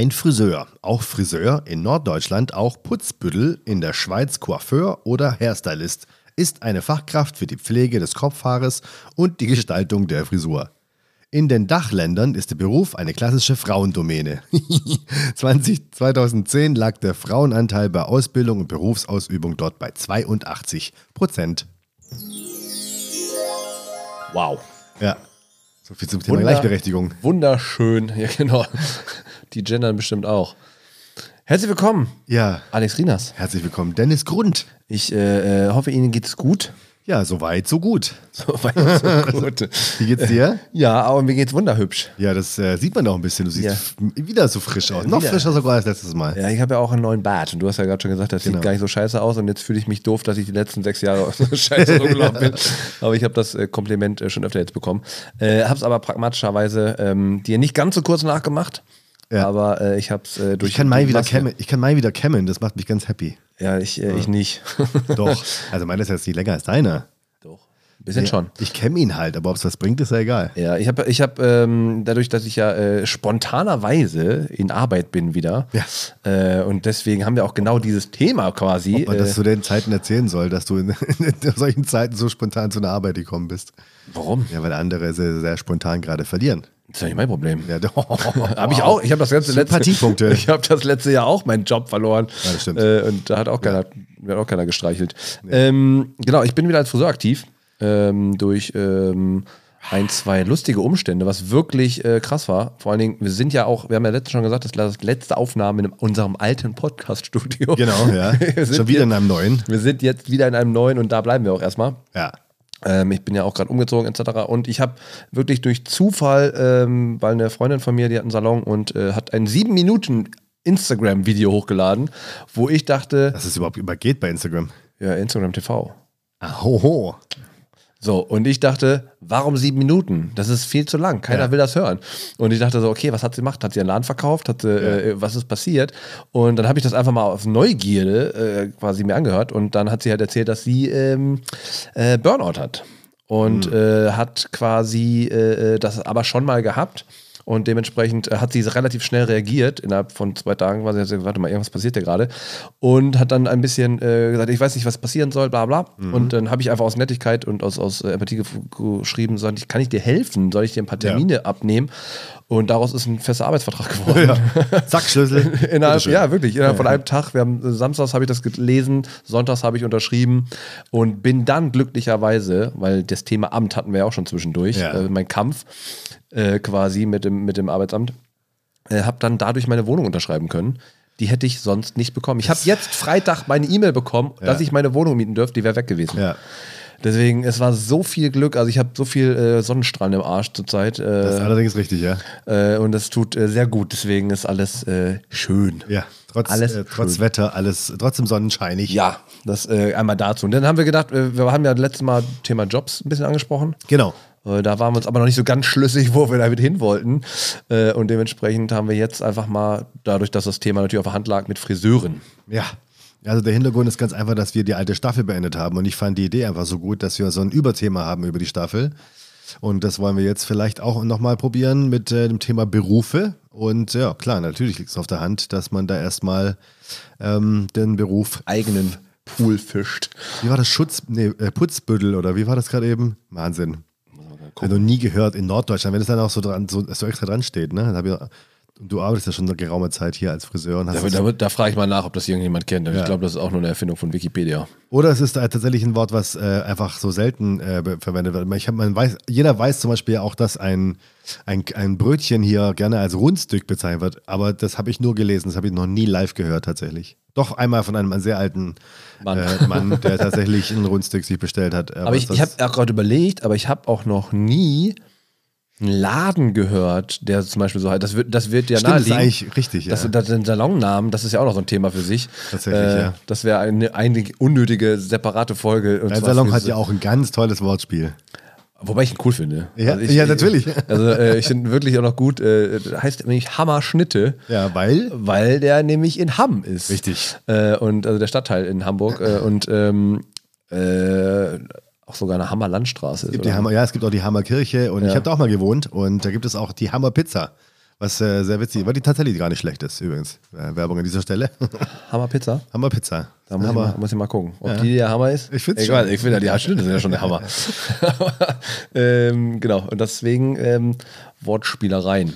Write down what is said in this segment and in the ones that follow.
Ein Friseur, auch Friseur in Norddeutschland, auch Putzbüttel, in der Schweiz Coiffeur oder Hairstylist, ist eine Fachkraft für die Pflege des Kopfhaares und die Gestaltung der Frisur. In den Dachländern ist der Beruf eine klassische Frauendomäne. 20, 2010 lag der Frauenanteil bei Ausbildung und Berufsausübung dort bei 82 Prozent. Wow. Ja. So viel zum Thema Wunder- Gleichberechtigung. Wunderschön. Ja, genau. Die gendern bestimmt auch. Herzlich willkommen, Ja, Alex Rinas. herzlich willkommen, Dennis Grund. Ich äh, äh, hoffe, Ihnen geht's gut. Ja, soweit, so gut. Soweit so gut. Wie geht's dir? Ja, aber mir geht's wunderhübsch. Ja, das äh, sieht man auch ein bisschen. Du siehst Ja. wieder so frisch aus. Noch wieder. frischer sogar als letztes Mal. Ja, ich habe ja auch einen neuen Bart und du hast ja gerade schon gesagt, das Genau. sieht gar nicht so scheiße aus und jetzt fühle ich mich doof, dass ich die letzten sechs Jahre so scheiße rumgelaufen bin. Aber ich habe das äh, Kompliment äh, schon öfter jetzt bekommen. Äh, habe es aber pragmatischerweise ähm, dir nicht ganz so kurz nachgemacht. Ja. Aber äh, ich habe es äh, durch Ich kann meinen wieder kämmen. Ich kann meinen wieder kämmen. Das macht mich ganz happy. Ja, ich, äh, ich nicht. Doch. Also meiner ist jetzt nicht länger als deiner. Doch. Bisschen schon. Ich kämme ihn halt, aber ob es was bringt, ist ja egal. Ja, ich habe ich hab, ähm, dadurch, dass ich ja äh, spontanerweise in Arbeit bin wieder Ja. äh, und deswegen haben wir auch genau dieses Thema quasi. Ob man das äh, zu den Zeiten erzählen soll, dass du in, in solchen Zeiten so spontan zu einer Arbeit gekommen bist. warum? Ja, weil andere sehr, sehr spontan gerade verlieren. Das ist ja nicht mein Problem. Ja, doch. Habe ich auch. Ich habe das ganze letzte. Ich habe das letzte Jahr auch meinen Job verloren. Ja, das stimmt. Äh, und da hat auch keiner, mir hat auch keiner gestreichelt. Ähm, genau, ich bin wieder als Friseur aktiv ähm, durch ähm, ein, zwei lustige Umstände, was wirklich äh, krass war. Vor allen Dingen, wir sind ja auch, wir haben ja letztens schon gesagt, das war das letzte Aufnahme in unserem alten Podcast-Studio. Genau, ja. Schon wieder in jetzt- einem neuen. Wir sind jetzt wieder in einem neuen und da bleiben wir auch erstmal. Ja. Ähm, ich bin ja auch gerade umgezogen etc. Und ich habe wirklich durch Zufall, ähm, weil eine Freundin von mir, die hat einen Salon und äh, hat ein sieben Minuten Instagram-Video hochgeladen, wo ich dachte, Dass es überhaupt übergeht bei Instagram. ja, Instagram TV. Ah, hoho. So, und ich dachte, warum sieben Minuten? Das ist viel zu lang. Keiner Ja. will das hören. Und ich dachte so, okay, was hat sie gemacht? Hat sie einen Laden verkauft? Hat sie, äh, was ist passiert? Und dann habe ich das einfach mal auf Neugierde äh, quasi mir angehört. Und dann hat sie halt erzählt, dass sie ähm, äh, Burnout hat. Und äh, hat quasi äh, äh, das aber schon mal gehabt. Und dementsprechend äh, hat sie relativ schnell reagiert. Innerhalb von zwei Tagen war sie, gesagt, warte mal, irgendwas passiert ja gerade. Und hat dann ein bisschen äh, gesagt, ich weiß nicht, was passieren soll, bla bla. Und dann habe ich einfach aus Nettigkeit und aus, aus äh, Empathie ge- geschrieben, soll ich, kann ich dir helfen? Soll ich dir ein paar Ja. Termine abnehmen? Und daraus ist ein fester Arbeitsvertrag geworden. Zack, Schlüssel. Innerhalb, ja, wirklich. Innerhalb von einem Tag. Wir haben, samstags habe ich das gelesen, sonntags habe ich unterschrieben und bin dann glücklicherweise, weil das Thema Amt hatten wir ja auch schon zwischendurch, Ja. äh, mein Kampf äh, quasi mit dem, mit dem Arbeitsamt, äh, habe dann dadurch meine Wohnung unterschreiben können. Die hätte ich sonst nicht bekommen. Ich habe jetzt Freitag meine E-Mail bekommen, dass ich meine Wohnung mieten dürfte. Die wäre weg gewesen. Ja. Deswegen, es war so viel Glück. Also ich habe so viel äh, Sonnenstrahlen im Arsch zurzeit. Das ist Äh, allerdings richtig, ja. äh, und das tut äh, sehr gut. Deswegen ist alles äh, schön. Ja. Trotz, Alles äh, trotz schön. Wetter, alles trotzdem sonnenscheinig. Ja, das äh, einmal dazu. Und dann haben wir gedacht, äh, wir haben ja letztes Mal Thema Jobs ein bisschen angesprochen. Genau. Äh, Da waren wir uns aber noch nicht so ganz schlüssig, wo wir damit hin wollten. Äh, Und dementsprechend haben wir jetzt einfach mal, dadurch, dass das Thema natürlich auf der Hand lag, mit Friseuren. Ja. Also der Hintergrund ist ganz einfach, dass wir die alte Staffel beendet haben und ich fand die Idee einfach so gut, dass wir so ein Überthema haben über die Staffel. Und das wollen wir jetzt vielleicht auch nochmal probieren mit äh, dem Thema Berufe. Und ja, klar, natürlich liegt es auf der Hand, dass man da erstmal ähm, den Beruf, Eigenen Pool fischt. wie war das, Schutz, nee, äh, Putzbüttel oder wie war das gerade eben? Wahnsinn. Habe noch nie gehört in Norddeutschland, wenn es dann auch so dran, so, so extra dran steht, ne? Dann hab ich, und du arbeitest ja schon eine geraume Zeit hier als Friseur und hast Da, da, da frage ich mal nach, ob das irgendjemand kennt. Ich Ja. glaube, das ist auch nur eine Erfindung von Wikipedia. Oder es ist äh, tatsächlich ein Wort, was äh, einfach so selten äh, verwendet wird. Ich hab, man weiß, jeder weiß zum Beispiel auch, dass ein, ein, ein Brötchen hier gerne als Rundstück bezeichnet wird, aber das habe ich nur gelesen, das habe ich noch nie live gehört tatsächlich. Doch einmal von einem sehr alten Mann. Äh, Mann, der tatsächlich ein Rundstück sich bestellt hat. Aber ich, das- ich habe auch gerade überlegt, aber ich habe auch noch nie einen Laden gehört, der zum Beispiel so heißt. Das wird, das wird ja Stimmt, das ist eigentlich richtig, ja. Das, das den Salonnamen, das ist ja auch noch so ein Thema für sich. Tatsächlich, ja. Das wäre eine, eine unnötige, separate Folge. Und Dein Salon hat ja auch ein ganz tolles Wortspiel. Wobei ich ihn cool finde. Ja, ich, ja, natürlich. Also äh, ich finde wirklich auch noch gut, äh, heißt nämlich Hammerschnitte. Ja, weil Weil der nämlich in Hamm ist. Richtig. Äh, und also der Stadtteil in Hamburg. Äh, und ähm, äh, auch sogar eine Hammer Landstraße ist. gibt die? Hammer, ja, es gibt auch die Hammer Kirche und Ja. ich habe da auch mal gewohnt und da gibt es auch die Hammer Pizza. Was äh, sehr witzig, weil die tatsächlich gar nicht schlecht ist, übrigens. Äh, Werbung an dieser Stelle. Hammer Pizza. Hammer Pizza. Da muss, ich Hammer. mal, muss ich mal gucken, ob die der Hammer ist. Ich find's ich schon. Ich finde ja, die Haarschnitte sind ja schon der Hammer. ähm, genau, und deswegen ähm, Wortspielereien.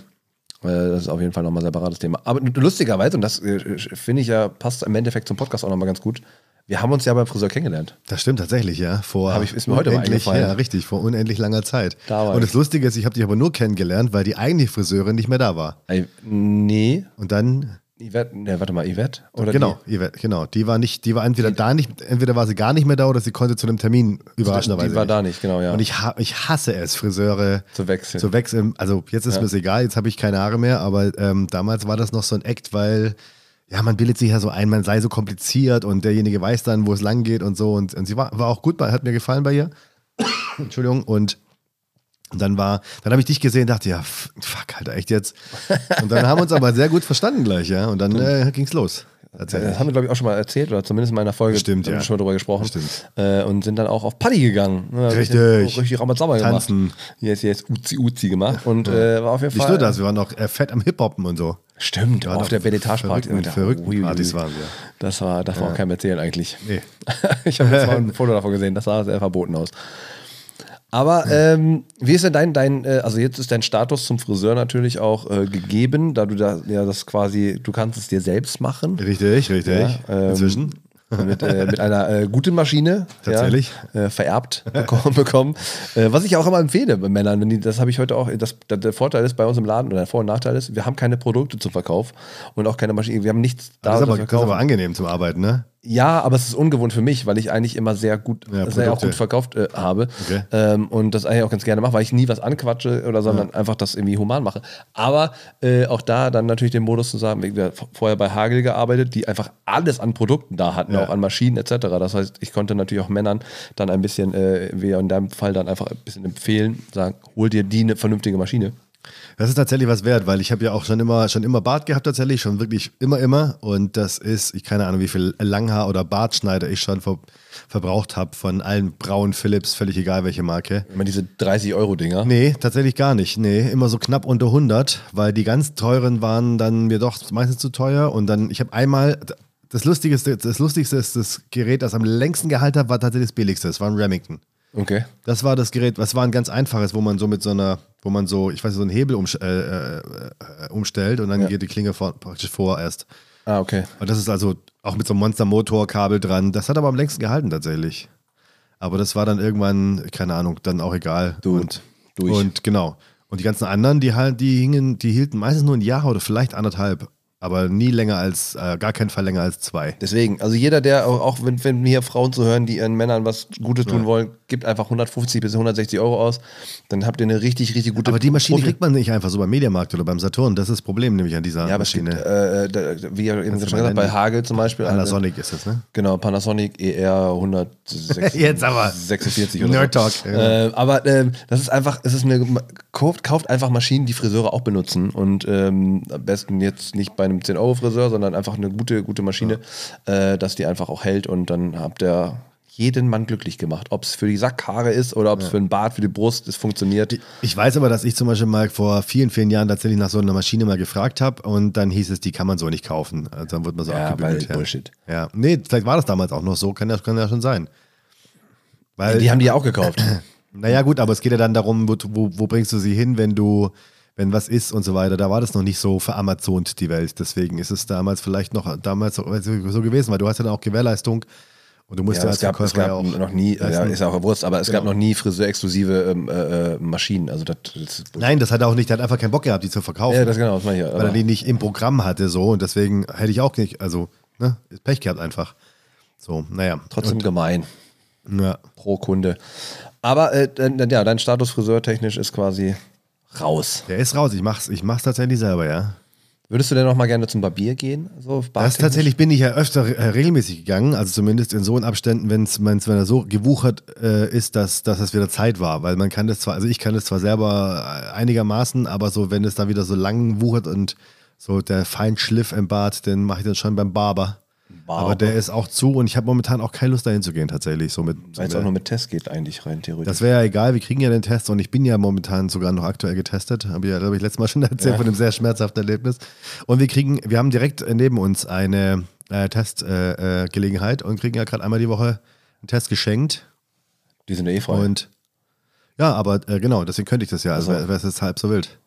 Äh, Das ist auf jeden Fall nochmal ein separates Thema. Aber lustigerweise, und das äh, finde ich ja, passt im Endeffekt zum Podcast auch nochmal ganz gut. Wir haben uns ja beim Friseur kennengelernt. Das stimmt tatsächlich, ja. Vor Hab ich- ist mir heute mal eingefallen. Ja, richtig, vor unendlich langer Zeit. Da war Und das Lustige ist, ich habe dich aber nur kennengelernt, weil die eigentliche Friseurin nicht mehr da war. Ey, nee, Und dann, Yvette, ne, warte mal, Yvette? Oder genau, Yvette, genau, die war nicht, die war entweder da nicht, entweder war sie gar nicht mehr da oder sie konnte zu einem Termin Die, überraschenderweise. die war nicht. da nicht, genau, ja. Und ich, ich hasse es, Friseure Zu wechseln. zu wechseln. Also jetzt ist Ja. mir es egal, jetzt habe ich keine Haare mehr, aber ähm, damals war das noch so ein Act, weil ja, man bildet sich ja so ein, man sei so kompliziert und derjenige weiß dann, wo es lang geht und so. Und, und sie war, war auch gut, hat mir gefallen bei ihr. Entschuldigung. Und und dann war, dann habe ich dich gesehen, dachte, ja, fuck, Alter, echt jetzt. Und dann haben wir uns aber sehr gut verstanden gleich, ja. Und dann äh, ging's los. Tatsächlich. Das haben wir, glaube ich, auch schon mal erzählt, oder zumindest in meiner Folge Stimmt, haben wir ja. schon drüber gesprochen. Stimmt. Äh, und sind dann auch auf Paddy gegangen. Ja, Richtig. Richtig, richtig Ramazamba gemacht. Tanzen. Jetzt, jetzt Uzi Uzi gemacht. Und äh, war auf jeden Nicht Fall. nur das, wir waren auch äh, fett am Hip-Hoppen und so. Stimmt, waren auf der Belletage-Party. verrückten- verrückten Partys waren wir. Das war, darf man auch keinem erzählen eigentlich. Nee. ich habe jetzt mal ein Foto davon gesehen, das sah sehr verboten aus. Aber ähm, wie ist denn dein, dein äh, also jetzt ist dein Status zum Friseur natürlich auch äh, gegeben, da du da ja das quasi, du kannst es dir selbst machen. Richtig, richtig. Ja, ähm, Inzwischen. mit, äh, mit einer äh, guten Maschine. Tatsächlich. Ja, äh, vererbt bekommen. bekommen. Äh, was ich auch immer empfehle bei Männern, die, das habe ich heute auch, das, der, Vorteil ist bei uns im Laden, oder der Vor- und Nachteil ist, wir haben keine Produkte zum Verkauf und auch keine Maschine, wir haben nichts da Das ist, aber, das ist aber angenehm zum Arbeiten, ne? Ja, aber es ist ungewohnt für mich, weil ich eigentlich immer sehr gut, Ja, sehr auch gut verkauft äh, habe Okay. ähm, und das eigentlich auch ganz gerne mache, weil ich nie was anquatsche oder sondern einfach das irgendwie human mache. Aber äh, auch da dann natürlich den Modus zu sagen, wir haben vorher bei Hagel gearbeitet, die einfach alles an Produkten da hatten, Ja. auch an Maschinen etc. Das heißt, ich konnte natürlich auch Männern dann ein bisschen, äh, wie in deinem Fall dann einfach ein bisschen empfehlen, sagen, hol dir die eine vernünftige Maschine. Das ist tatsächlich was wert, weil ich habe ja auch schon immer, schon immer Bart gehabt tatsächlich, schon wirklich immer, immer. Und das ist, ich keine Ahnung, wie viel Langhaar oder Bartschneider ich schon ver verbraucht habe von allen Braun Philips, völlig egal welche Marke. Immer diese 30-Euro-Dinger. Nee, tatsächlich gar nicht. Nee, immer so knapp unter 100, weil die ganz teuren waren dann mir doch meistens zu teuer. Und dann, ich habe einmal, das Lustigste, das Lustigste ist das Gerät, das am längsten gehalten hat, war tatsächlich das billigste. Das war ein Remington. Okay. Das war das Gerät, was war ein ganz einfaches, wo man so mit so einer, wo man so, ich weiß nicht, so einen Hebel umsch- äh, äh, äh, umstellt und dann Ja. geht die Klinge vor, praktisch vor erst. Ah, okay. Und das ist also auch mit so einem Monster-Motorkabel dran. Das hat aber am längsten gehalten tatsächlich. Aber das war dann irgendwann, keine Ahnung, dann auch egal. Du, und, durch. und genau. Und die ganzen anderen, die die hingen, die hielten meistens nur ein Jahr oder vielleicht anderthalb. Aber nie länger als, äh, gar keinen Fall länger als zwei. Deswegen, also jeder, der auch, auch wenn, wenn hier Frauen zu hören, die ihren Männern was Gutes tun wollen, gibt einfach 150 bis 160 Euro aus. Dann habt ihr eine richtig, richtig gute. Aber die Maschine Profi- kriegt man nicht einfach so beim Mediamarkt oder beim Saturn. Das ist das Problem nämlich an dieser Ja, Maschine. äh, äh, da- wie ihr eben schon gesagt, bei nennen? Hagel zum Beispiel. eine- Panasonic ist das, ne? Genau, Panasonic ER 146 Jetzt aber. 46 oder Nerd so. Talk, ja. Äh, aber ähm, das ist einfach, es ist eine, kauft, kauft einfach Maschinen, die Friseure auch benutzen und ähm, am besten jetzt nicht bei einem 10-Euro-Friseur, sondern einfach eine gute, gute Maschine, äh, dass die einfach auch hält und dann habt ihr jeden Mann glücklich gemacht. Ob es für die Sackhaare ist oder ob es für den Bart, für die Brust, es funktioniert. Ich weiß aber, dass ich zum Beispiel mal vor vielen, vielen Jahren tatsächlich nach so einer Maschine mal gefragt habe und dann hieß es, die kann man so nicht kaufen. Also dann wird man so Ja, abgebügelt. weil Bullshit. Ja. nee, vielleicht war das damals auch noch so, kann ja, kann ja schon sein. Weil, die haben die ja auch gekauft. naja gut, aber es geht ja dann darum, wo, wo, wo bringst du sie hin, wenn du, wenn was ist und so weiter. Da war das noch nicht so veramazont, die Welt. Deswegen ist es damals vielleicht noch damals so, so gewesen, weil du hast ja dann auch Gewährleistung und du musst ja, Ja, es gab, es gab ja auch noch nie, ja, ist auch Wurst, aber es gab Genau. noch nie friseurexklusive ähm, äh, äh, Maschinen. Also das, das Nein, das hat er auch nicht, der hat einfach keinen Bock gehabt, die zu verkaufen. Ja, das genau, das meine ich ja. weil er die nicht im Programm hatte so und deswegen hätte ich auch nicht, also ne, Pech gehabt einfach. So, naja. Trotzdem gemein Und, ja. pro Kunde. Aber äh, ja, dein Status friseurtechnisch ist quasi raus. Der ist raus, ich mach's, ich mach's tatsächlich selber, ja. Würdest du denn noch mal gerne zum Barbier gehen? So Das tatsächlich bin ich ja öfter äh, regelmäßig gegangen, also zumindest in so einen Abständen, wenn's, wenn's, wenn er so gewuchert äh, ist, dass, dass es wieder Zeit war. Weil man kann das zwar, also ich kann das zwar selber äh, einigermaßen, aber so, wenn es da wieder so lang wuchert und so der Feinschliff im Bart, den mache ich dann schon beim Barber. Barber. Aber der ist auch zu und ich habe momentan auch keine Lust dahin zu gehen tatsächlich. So mit, Weil es auch nur mit Test geht eigentlich rein theoretisch. das wäre ja egal, wir kriegen ja den Test und ich bin ja momentan sogar noch aktuell getestet. Habe ich ja, glaube ich, letztes Mal schon erzählt Ja. von dem sehr schmerzhaften Erlebnis. Und wir kriegen, wir haben direkt neben uns eine äh, Testgelegenheit äh, Gelegenheit und kriegen ja gerade einmal die Woche einen Test geschenkt. die sind eh frei. Und ja, aber äh, genau, deswegen könnte ich das ja. Also wäre es jetzt halb so wild.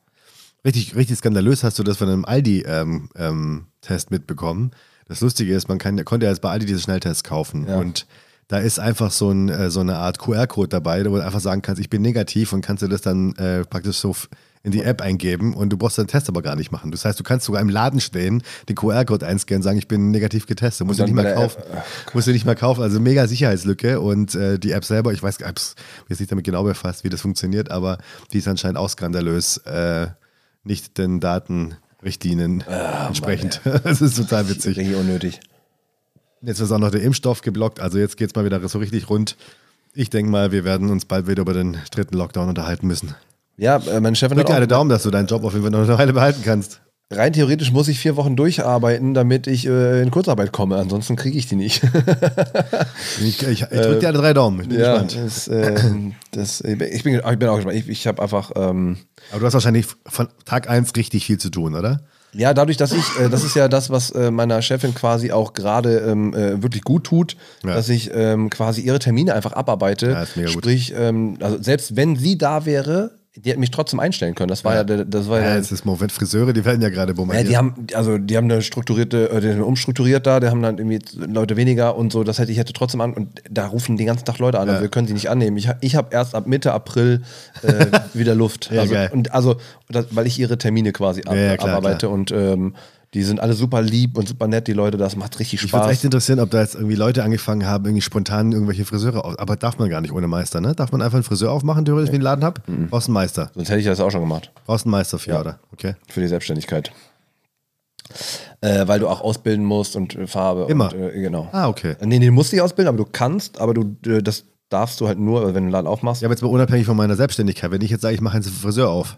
Richtig, richtig skandalös hast du das von einem Aldi-Test ähm, Test mitbekommen. Das Lustige ist, man kann, konnte ja jetzt bei Aldi diese Schnelltests kaufen. Ja. Und da ist einfach so, ein, äh, so eine Art QR-Code dabei, wo du einfach sagen kannst, ich bin negativ und kannst du das dann äh, praktisch so in die App eingeben und du brauchst den Test aber gar nicht machen. Das heißt, du kannst sogar im Laden stehen, den QR-Code einscannen, sagen, ich bin negativ getestet. Musst du nicht mehr kaufen. App- Musst du nicht mehr kaufen. Also mega Sicherheitslücke und äh, die App selber, ich weiß nicht, mir ist nicht damit genau befasst, wie das funktioniert, aber die ist anscheinend auch skandalös, äh, nicht den Datenrichtlinien entsprechend. das ist total witzig. Richtig unnötig. Jetzt ist auch noch der Impfstoff geblockt, also jetzt geht es mal wieder so richtig rund. Ich denke mal, wir werden uns bald wieder über den dritten Lockdown unterhalten müssen. Ja, äh, meine Chefin Drück hat dir auch, alle Daumen, dass du deinen Job auf jeden Fall noch eine Weile behalten kannst. Rein theoretisch muss ich vier Wochen durcharbeiten, damit ich äh, in Kurzarbeit komme. Ansonsten kriege ich die nicht. Ich, ich, ich drück dir alle drei Daumen. Ich bin ja, gespannt. das, ähm, das, ich, bin, ich bin auch gespannt. Ich, ich habe einfach, ähm, Aber du hast wahrscheinlich von Tag 1 richtig viel zu tun, oder? ja, dadurch, dass ich, äh, das ist ja das, was äh, meiner Chefin quasi auch gerade ähm, äh, wirklich gut tut, Ja. dass ich ähm, quasi ihre Termine einfach abarbeite. Ja, ist mega gut. Sprich, ähm, also selbst wenn sie da wäre, die hätte mich trotzdem einstellen können. Das war ja, der, das war ja, Ja, es ist Moment, Friseure, die werden ja gerade Ja, bombardiert. die haben, also die haben eine strukturierte, äh, die sind umstrukturiert da, die haben dann irgendwie Leute weniger und so, das hätte ich hätte trotzdem an und da rufen den ganzen Tag Leute an Ja. und wir können sie nicht annehmen. Ich, ich habe erst ab Mitte April äh, wieder Luft. Ja, also, geil. und also, das, weil ich ihre Termine quasi ab, Ja, ja, abarbeite und ähm, die sind alle super lieb und super nett, die Leute, das macht richtig Mich würde Spaß. echt interessieren, ob da jetzt irgendwie Leute angefangen haben, irgendwie spontan irgendwelche Friseure auf. Aber darf man gar nicht ohne Meister, ne? Darf man einfach einen Friseur aufmachen, theoretisch, wie ich einen Laden hab? Brauchst einen Meister. Sonst hätte ich das auch schon gemacht Brauchst einen Meister für, Ja. oder? Okay. für die Selbstständigkeit. Äh, weil du auch ausbilden musst und äh, Farbe. Immer? Und, äh, genau. Ah, okay. Nee, nee, du musst nicht ausbilden, aber du kannst, aber du, äh, das darfst du halt nur, wenn du einen Laden aufmachst. Ja, aber jetzt mal unabhängig von meiner Selbstständigkeit. Wenn ich jetzt sage, ich mache einen Friseur auf,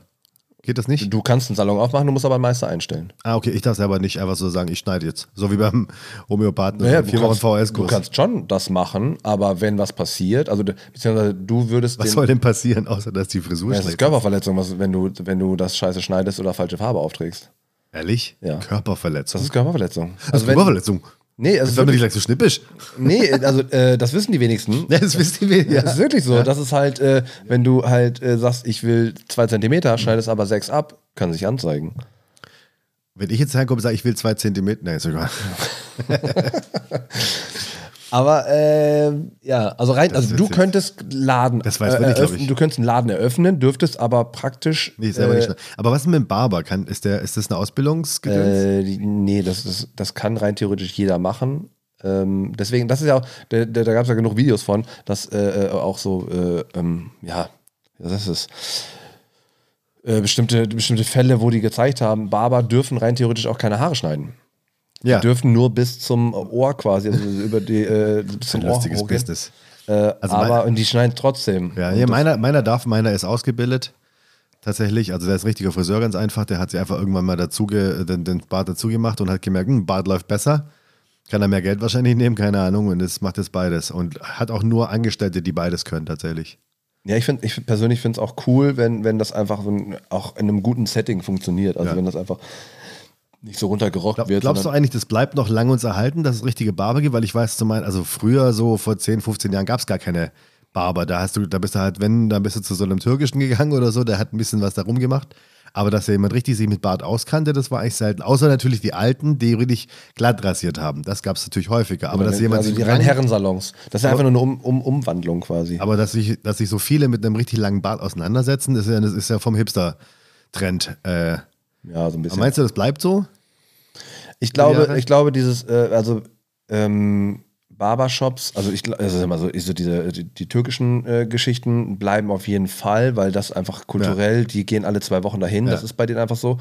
geht das nicht? Du kannst einen Salon aufmachen, du musst aber einen Meister einstellen. Ah, okay, ich darf selber nicht einfach so sagen, ich schneide jetzt. So wie beim Homöopathen Naja, vier Wochen kannst, du kannst schon das machen, aber wenn was passiert, also beziehungsweise du würdest Was den, soll denn passieren, außer dass die Frisur ja, das ist? Körperverletzung, was, wenn, du, wenn du das scheiße schneidest oder falsche Farbe aufträgst. Ehrlich? Ja. Körperverletzung. Das ist Körperverletzung. Das ist Also Körperverletzung. Nee, Das also es ist doch nicht gleich so schnippisch. nee, also äh, das wissen die wenigsten. Ja, das wisst ihr ja. Das ist wirklich so. Das ist halt, äh, wenn du halt äh, sagst, ich will zwei Zentimeter, schneidest aber sechs ab, kann sich anzeigen. Wenn ich jetzt herkomme und sage, ich will zwei Zentimeter, nee, ist egal. Aber ähm, ja, also rein, Das ist also du könntest Laden, Das weiß man nicht, ich. du könntest einen Laden eröffnen, dürftest aber praktisch Nee, selber äh, nicht. schnell. Aber was ist mit dem Barber? Kann, ist, der, ist das eine Ausbildungsgedöns? Äh, nee, das, das, das kann rein theoretisch jeder machen. Ähm, deswegen, das ist ja auch, da, da, gab es ja genug Videos von, dass äh, äh, auch so, äh, ähm, ja, das ist es. Äh, bestimmte, bestimmte Fälle, wo die gezeigt haben, Barber dürfen rein theoretisch auch keine Haare schneiden. Ja, Die dürfen nur bis zum Ohr quasi, also über die, äh, zum ein Ohr lustiges hochgehen. Business. Äh, Also aber mein- und die schneiden trotzdem. Ja, das- meiner, meiner darf, meiner ist ausgebildet. Tatsächlich, also der ist richtiger Friseur, ganz einfach. Der hat sich einfach irgendwann mal dazu ge, den, den Bart dazu gemacht und hat gemerkt, hm, Bart läuft besser. Kann er mehr Geld wahrscheinlich nehmen, keine Ahnung. Und das macht jetzt beides. Und hat auch nur Angestellte, die beides können, tatsächlich. Ja, ich finde, ich persönlich finde es auch cool, wenn, wenn das einfach so ein, auch in einem guten Setting funktioniert. Also Ja. wenn das einfach nicht so runtergerockt Glaub, wird. glaubst du eigentlich, das bleibt noch lange uns erhalten, dass es richtige Barber gibt? Weil ich weiß zum meinen, also früher, so vor 10, 15 Jahren, gab es gar keine Barber. Da hast du, da bist du halt, wenn, dann bist du zu so einem Türkischen gegangen oder so, der hat ein bisschen was darum gemacht. Aber dass ja jemand richtig sich mit Bart auskannte, das war eigentlich selten. Außer natürlich die Alten, die richtig glatt rasiert haben. Das gab es natürlich häufiger. Aber dass jemand also die reinen Herrensalons. Das ist ja einfach nur eine um, um, Umwandlung quasi. Aber dass sich, dass sich so viele mit einem richtig langen Bart auseinandersetzen, ist ja, das ist ja vom Hipster-Trend. Äh, ja, so ein bisschen. meinst du, das bleibt so? Ich glaube, Jahre? ich glaube, dieses, äh, also ähm, Barbershops, also ich also immer so, so diese, die, die türkischen äh, Geschichten bleiben auf jeden Fall, weil das einfach kulturell, die gehen alle zwei Wochen dahin, das Ja. ist bei denen einfach so.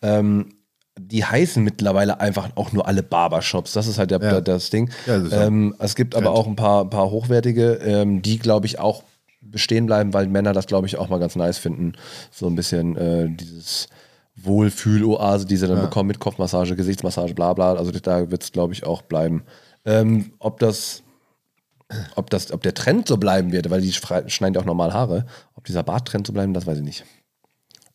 Ähm, die heißen mittlerweile einfach auch nur alle Barbershops. Das ist halt der, Ja. das Ding. Ja, das ja ähm, es gibt aber auch ein paar, paar hochwertige, ähm, die, glaube ich, auch bestehen bleiben, weil Männer das, glaube ich, auch mal ganz nice finden. So ein bisschen äh, dieses Wohlfühloase, die sie dann bekommen mit Kopfmassage, Gesichtsmassage, bla bla. Also da wird es, glaube ich, auch bleiben. Ähm, ob das, ob das, ob der Trend so bleiben wird, weil die schneiden ja auch normal Haare, ob dieser Barttrend so bleiben, das weiß ich nicht.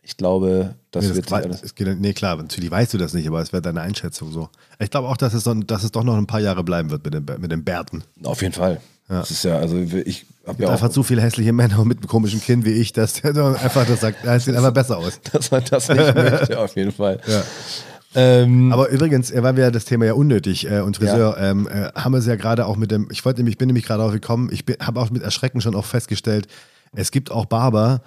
Ich glaube, das Nee, das wird alles. es geht, nee, klar, natürlich weißt du das nicht, aber es wäre deine Einschätzung so. Ich glaube auch, dass es, dass es doch noch ein paar Jahre bleiben wird mit den, mit den Bärten. Auf jeden Fall. Das ist ja, also ich habe ja Einfach auch, zu viele hässliche Männer mit einem komischen Kinn wie ich, dass der einfach das sagt, ja, es sieht einfach besser aus. dass man das nicht möchte, auf jeden Fall. Ja. Ähm, Aber übrigens, äh, weil wir ja das Thema ja unnötig äh, und Friseur, ähm, äh, haben wir es ja gerade auch mit dem, ich wollte nämlich, bin nämlich gerade drauf gekommen, ich habe auch mit Erschrecken schon auch festgestellt, es gibt auch Barber,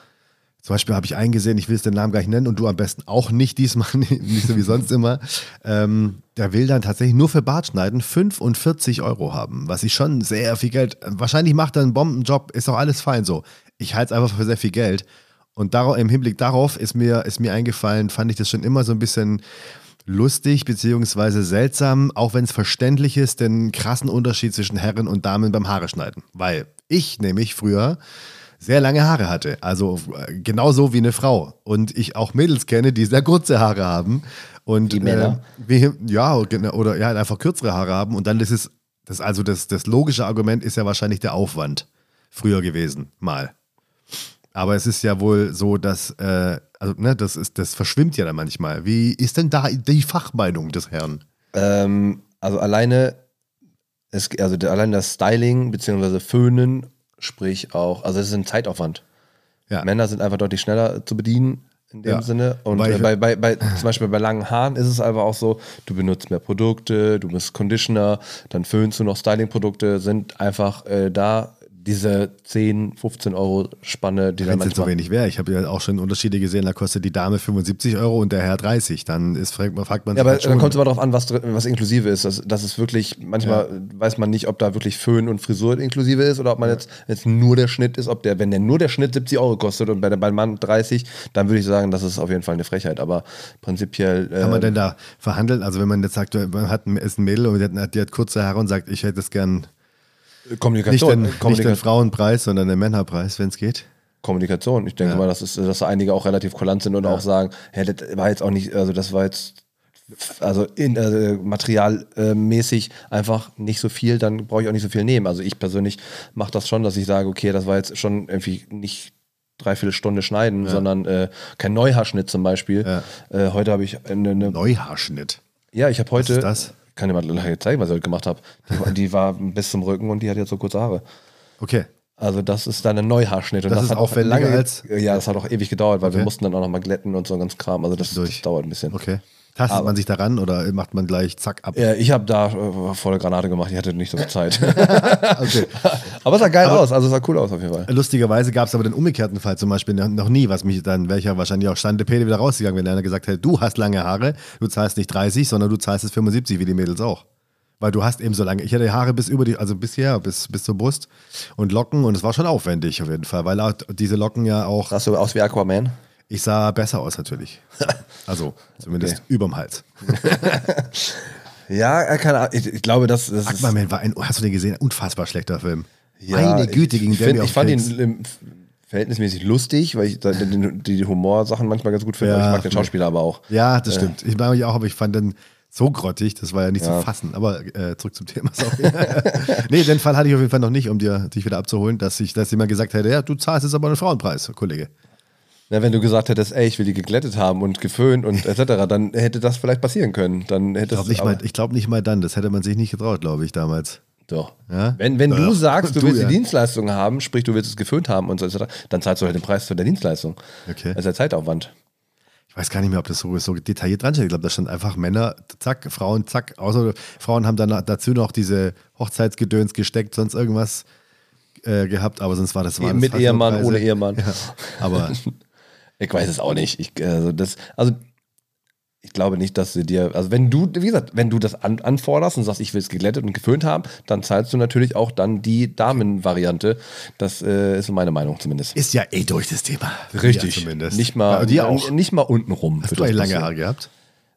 zum Beispiel habe ich einen gesehen, ich will es den Namen gar nicht nennen und du am besten auch nicht diesmal, nicht so wie sonst immer. Ähm, der will dann tatsächlich nur für Bartschneiden 45 Euro haben, was ich schon sehr viel Geld. Wahrscheinlich macht er einen Bombenjob, ist auch alles fein so. Ich halte es einfach für sehr viel Geld. Und darauf, im Hinblick darauf ist mir, ist mir eingefallen, fand ich das schon immer so ein bisschen lustig beziehungsweise seltsam, auch wenn es verständlich ist, den krassen Unterschied zwischen Herren und Damen beim Haare schneiden. Weil ich nämlich früher sehr lange Haare hatte. Also äh, genauso wie eine Frau. Und ich auch Mädels kenne, die sehr kurze Haare haben. Und, Die Männer? Äh, wie, ja, oder ja, einfach kürzere Haare haben. Und dann ist es, das, also das, das logische Argument ist ja wahrscheinlich der Aufwand früher gewesen, mal. Aber es ist ja wohl so, dass, äh, also, ne, das, ist, das verschwimmt ja dann manchmal. Wie ist denn da die Fachmeinung des Herrn? Ähm, also alleine, es, also allein das Styling bzw. Föhnen, sprich auch, also es ist ein Zeitaufwand. Ja. Männer sind einfach deutlich schneller zu bedienen in dem Ja. Sinne. Und äh, ich- bei, bei, bei, zum Beispiel bei langen Haaren ist es einfach auch so, du benutzt mehr Produkte, du bist Conditioner, dann föhnst du noch Styling-Produkte, sind einfach äh, da diese 10, 15 Euro Spanne, die dann Wenn es jetzt so wenig wäre. Ich habe ja auch schon Unterschiede gesehen, da kostet die Dame 75 Euro und der Herr 30. Dann ist, fragt man, fragt man Ja, aber halt dann kommt es immer darauf an, was, was inklusive ist. Das, das ist wirklich, manchmal weiß man nicht, ob da wirklich Föhn und Frisur inklusive ist oder ob man jetzt, jetzt nur der Schnitt ist, ob der, wenn der nur der Schnitt 70 Euro kostet und bei der beim Mann 30, dann würde ich sagen, das ist auf jeden Fall eine Frechheit. Aber prinzipiell. Äh, Kann man denn da verhandeln? Also wenn man jetzt sagt, man hat ein, ist ein Mädel und die hat, die hat kurze Haare und sagt, ich hätte es gern nicht Kommunikation. den, nicht Kommunika- den Frauenpreis, sondern den Männerpreis, wenn es geht. Kommunikation. Ich denke Ja. mal, dass, es, dass einige auch relativ kulant sind und auch sagen, hey, das war jetzt auch nicht, also das war jetzt also in, äh, materialmäßig einfach nicht so viel, dann brauche ich auch nicht so viel nehmen. Also ich persönlich mache das schon, dass ich sage, okay, das war jetzt schon irgendwie nicht dreiviertel Stunde schneiden, sondern äh, kein Neuhaarschnitt zum Beispiel. Ja. Äh, heute habe ich eine, eine Neuhaarschnitt. ja, ich habe heute, ist das? Kann dir mal zeigen, was ich heute gemacht habe. Die, die war bis zum Rücken und die hat jetzt so kurze Haare. Okay. Also das ist dann ein Neuhaarschnitt. Und Das das, ist hat auch aufwendiger lange, als- Ja, das hat auch ewig gedauert, weil wir Okay. mussten dann auch noch mal glätten und so ein ganz Kram. Also das, das dauert ein bisschen. Okay. Tastet Aber- man sich daran oder macht man gleich zack ab? Ja, ich habe da äh, volle Granate gemacht, ich hatte nicht so viel Zeit. Okay. aber es sah geil aus, also es sah cool aus auf jeden Fall. Lustigerweise gab es aber den umgekehrten Fall zum Beispiel noch- nie, was mich dann, welcher wahrscheinlich auch Stande Pede wieder rausgegangen, wenn einer gesagt hätte, du hast lange Haare, du zahlst nicht 30, sondern du zahlst es 75, wie die Mädels auch. Weil du hast eben so lange, ich hatte Haare bis über die, also bisher, bis, bis zur Brust und Locken und es war schon aufwendig auf jeden Fall, weil diese Locken ja auch, Sahst du aus wie Aquaman? Ich sah besser aus natürlich. Also zumindest Okay. überm Hals. Ja, äh, keine Ahnung. Ich, ich glaube, das, das ist. Aquaman war ein, hast du den gesehen? Ein unfassbar schlechter Film. Ja, Meine Güte, ich, ich, der ich fand den ihn verhältnismäßig lustig, weil ich da- die, Humorsachen manchmal ganz gut finde. Ja, ich mag den. Schauspieler aber auch. Ja, das stimmt. Ich mag mich auch, aber ich fand den so grottig, das war ja nicht Ja. zu fassen. Aber äh, zurück zum Thema. Nee, den Fall hatte ich auf jeden Fall noch nicht, um dir, dich wieder abzuholen, dass, ich, dass jemand gesagt hätte, ja, du zahlst jetzt aber einen Frauenpreis, Kollege. Na, wenn du gesagt hättest, ey, ich will die geglättet haben und geföhnt und etc., dann hätte das vielleicht passieren können. Dann Ich hätte glaube nicht, mal- ich glaub nicht mal dann, das hätte man sich nicht getraut, glaube ich, damals. Doch. Ja? Wenn, wenn du sagst, du Du, willst ja. die Dienstleistung haben, sprich, du willst es geföhnt haben und so etc., dann zahlst du halt den Preis für der Dienstleistung. Okay. Das ist ja Zeitaufwand. Ich weiß gar nicht mehr, ob das so, so detailliert dran steht. Ich glaube, da stand einfach Männer, zack, Frauen, zack. Außer Frauen haben dann dazu noch diese Hochzeitsgedöns gesteckt, sonst irgendwas äh, gehabt, aber sonst war das war Mit Ehemann, ohne Ehemann. Ja, aber Ich weiß es auch nicht. Ich, also, das, also ich glaube nicht, dass sie dir, also wenn du, wie gesagt, wenn du das an, anforderst und sagst, ich will es geglättet und geföhnt haben, dann zahlst du natürlich auch dann die Damenvariante. Das äh, ist so meine Meinung zumindest. ist ja eh durch das Thema. Ja, zumindest. Nicht mal, Ja, auch. nicht mal unten rum. Hast du eigentlich lange Haare gehabt?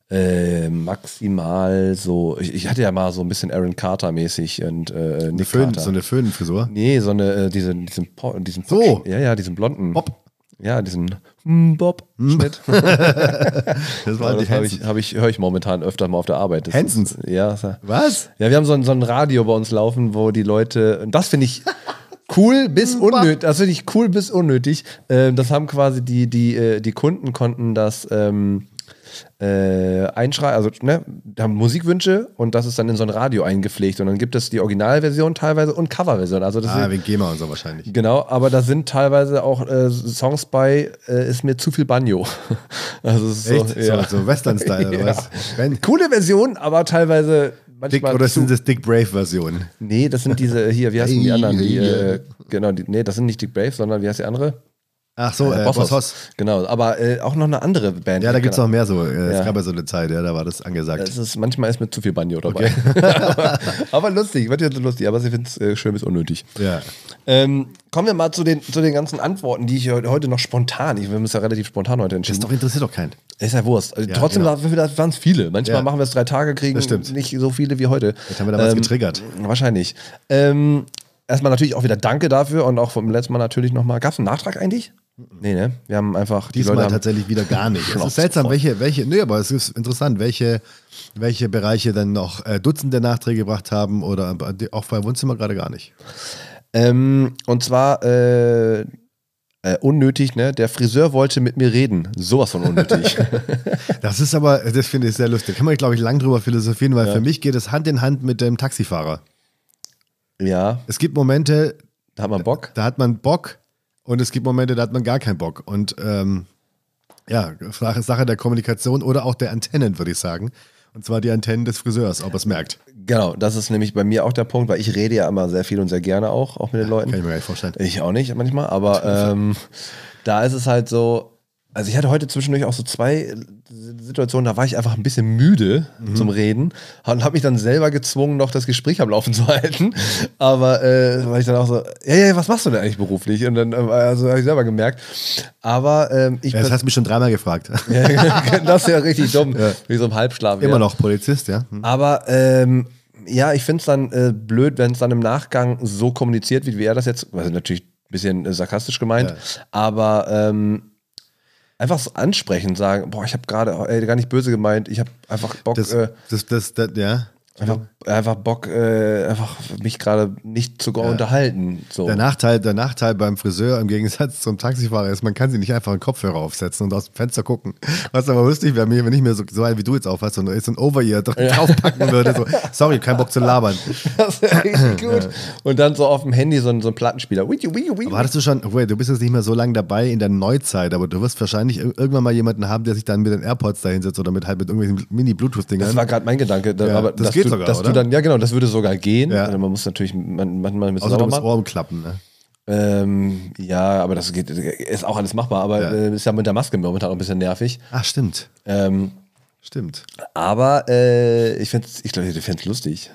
Äh, maximal so, ich, ich hatte ja mal so ein bisschen Aaron Carter mäßig und äh, Nick Föhn, Carter. so eine Föhnfrisur. Nee, so eine, äh, diese, diesen, Po- diesen So. Ja, ja, diesen blonden. Hopp. Ja, diesen hm, Bob-Schnitt. Das war Aber die das habe ich, hab ich, höre ich momentan öfter mal auf der Arbeit. Das Hansons? ist- Ja, das- Was? ja, wir haben so ein, so ein Radio bei uns laufen, wo die Leute, und das finde ich cool bis unnötig, das finde ich cool bis unnötig. Ähm, das haben quasi die, die, äh, die Kunden konnten das ähm, äh, einschreiben, also ne, haben Musikwünsche und das ist dann in so ein Radio eingepflegt und dann gibt es die Originalversion teilweise und Coverversion. Also das Ah, wegen GEMA und so wahrscheinlich. Genau, aber da sind teilweise auch äh, Songs bei, äh, ist mir zu viel Banjo. Also es ist Echt? So, So, ja. so Western-Style oder Ja. Coole Version, aber teilweise Dick, oder sind das Dick Brave-Versionen? Nee, das sind diese hier, wie heißen die anderen? Die, äh, genau, die, nee, das sind nicht Dick Brave, sondern wie heißt die andere? Ach so, äh, Boss Boss Hoss. Genau, aber äh, auch noch eine andere Band. Ja, da gibt es noch mehr so. Äh, Es Ja. gab ja so eine Zeit, ja, da war das angesagt. Es ist, manchmal ist mit zu viel Banjo dabei. aber, aber lustig, wird jetzt lustig, aber ich finde es äh, schön bis unnötig. ja. Ähm, kommen wir mal zu den, zu den ganzen Antworten, die ich heute noch spontan, ich, wir haben es ja relativ spontan heute Das entschieden. doch interessiert doch keinen. Ist ja Wurst. Also Ja, Trotzdem genau. waren es viele. Manchmal Ja. machen wir es drei Tage, kriegen Das nicht so viele wie heute. Jetzt haben wir da was getriggert. Wahrscheinlich. Ähm, erstmal natürlich auch wieder Danke dafür und auch vom letzten Mal natürlich nochmal. Gab es einen Nachtrag eigentlich? Nee, ne? Wir haben einfach. die Diesmal Leute haben, tatsächlich wieder gar nicht. Es ist seltsam, welche, welche, nee, aber es ist interessant, welche, welche Bereiche dann noch äh, Dutzende Nachträge gebracht haben oder äh, auch bei Wohnzimmer gerade gar nicht. Ähm, und zwar äh, äh, unnötig, ne? Der Friseur wollte mit mir reden. Sowas von unnötig. Das ist aber, das finde ich sehr lustig. Kann man, glaube ich, lang drüber philosophieren, weil Ja. für mich geht es Hand in Hand mit dem Taxifahrer. ja, Es gibt Momente, da hat man Bock. da hat man Bock und es gibt Momente, da hat man gar keinen Bock. Und ähm, ja, Sache der Kommunikation oder auch der Antennen, würde ich sagen. Und zwar die Antennen des Friseurs, ob er es merkt. Genau, das ist nämlich bei mir auch der Punkt, weil ich rede ja immer sehr viel und sehr gerne auch, auch mit den Leuten. Kann ich mir gar nicht vorstellen. Ich auch nicht manchmal, aber ähm, da ist es halt so. Also ich hatte heute zwischendurch auch so zwei Situationen, da war ich einfach ein bisschen müde Mhm. zum Reden und habe mich dann selber gezwungen, noch das Gespräch am Laufen zu halten. Aber äh, war ich dann auch so, ja, ja, was machst du denn eigentlich beruflich? Und dann äh, also habe ich selber gemerkt. Aber ähm, ich Ja, das hast du mich schon dreimal gefragt. das ist ja richtig dumm, wie so im Halbschlaf. Immer ja. noch Polizist, ja? Hm. Aber ähm, ja, ich finde es dann äh, blöd, wenn es dann im Nachgang so kommuniziert wird, wie er das jetzt, also natürlich ein bisschen äh, sarkastisch gemeint, Ja. aber ähm, einfach so ansprechen, sagen, boah, ich habe gerade äh, gar nicht böse gemeint, ich habe einfach Bock, Das, äh, das, das, das, ja. Einfach, einfach Bock, äh, einfach mich gerade nicht zu unterhalten. So. Der Nachteil, der Nachteil beim Friseur im Gegensatz zum Taxifahrer ist, man kann sich nicht einfach einen Kopfhörer aufsetzen und aus dem Fenster gucken. Was aber lustig wäre, mir, wenn ich mir so, so einen wie du jetzt aufhast und so ein Over-Ear draufpacken würde. So, sorry, kein Bock zu labern. Das ist richtig gut. Und dann so auf dem Handy so ein, so ein Plattenspieler. Aber hattest du schon, wait, du bist jetzt nicht mehr so lange dabei in der Neuzeit, aber du wirst wahrscheinlich ir- irgendwann mal jemanden haben, der sich dann mit den AirPods da hinsetzt oder mit halt mit irgendwelchen Mini-Bluetooth-Dingern. Das war gerade mein Gedanke. Da, Ja, aber das dass geht du, sogar, dass oder? du dann, ja genau, das würde sogar gehen. Ja. Also man muss natürlich man, manchmal mit Außer du musst machen. Ohren klappen, ne? Ähm, ja, aber das geht, ist auch alles machbar, aber Ja. äh, ist ja mit der Maske momentan auch ein bisschen nervig. Ach, stimmt. Ähm, Stimmt. aber äh, ich finde ich glaube, ich fände es lustig.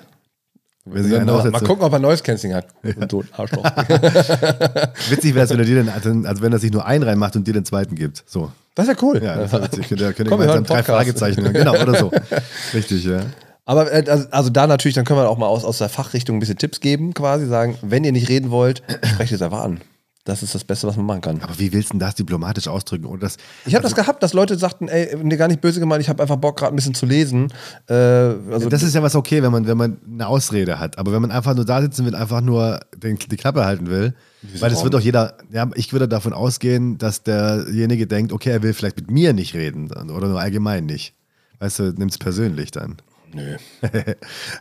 Einer mal, mal so- gucken, ob er Noise Cancelling hat. Und so Arschloch. Witzig wäre es, wenn er dir den, also, also wenn er sich nur einen reinmacht und dir den zweiten gibt. So. Das ist ja cool. Ja, das wäre witzig. Könnt ihr, könnt ihr Komm, wir gemeinsam hören drei. Fragezeichen hören. Genau, oder so. Richtig, ja. Aber äh, also, also da natürlich, dann können wir auch mal aus, aus der Fachrichtung ein bisschen Tipps geben, quasi sagen, wenn ihr nicht reden wollt, sprecht es einfach an. Das ist das Beste, was man machen kann. Aber wie willst du das diplomatisch ausdrücken? Und das, Ich habe das gehabt, dass Leute sagten, ey, nee, gar nicht böse gemeint, ich habe einfach Bock, gerade ein bisschen zu lesen. Äh, also das ist ja was okay, wenn man, wenn man eine Ausrede hat. Aber wenn man einfach nur da sitzen will, einfach nur den, die Klappe halten will, weil das wird doch jeder, ja, ich würde davon ausgehen, dass derjenige denkt, okay, er will vielleicht mit mir nicht reden oder nur allgemein nicht. Weißt du, nimmst es persönlich dann. Nö.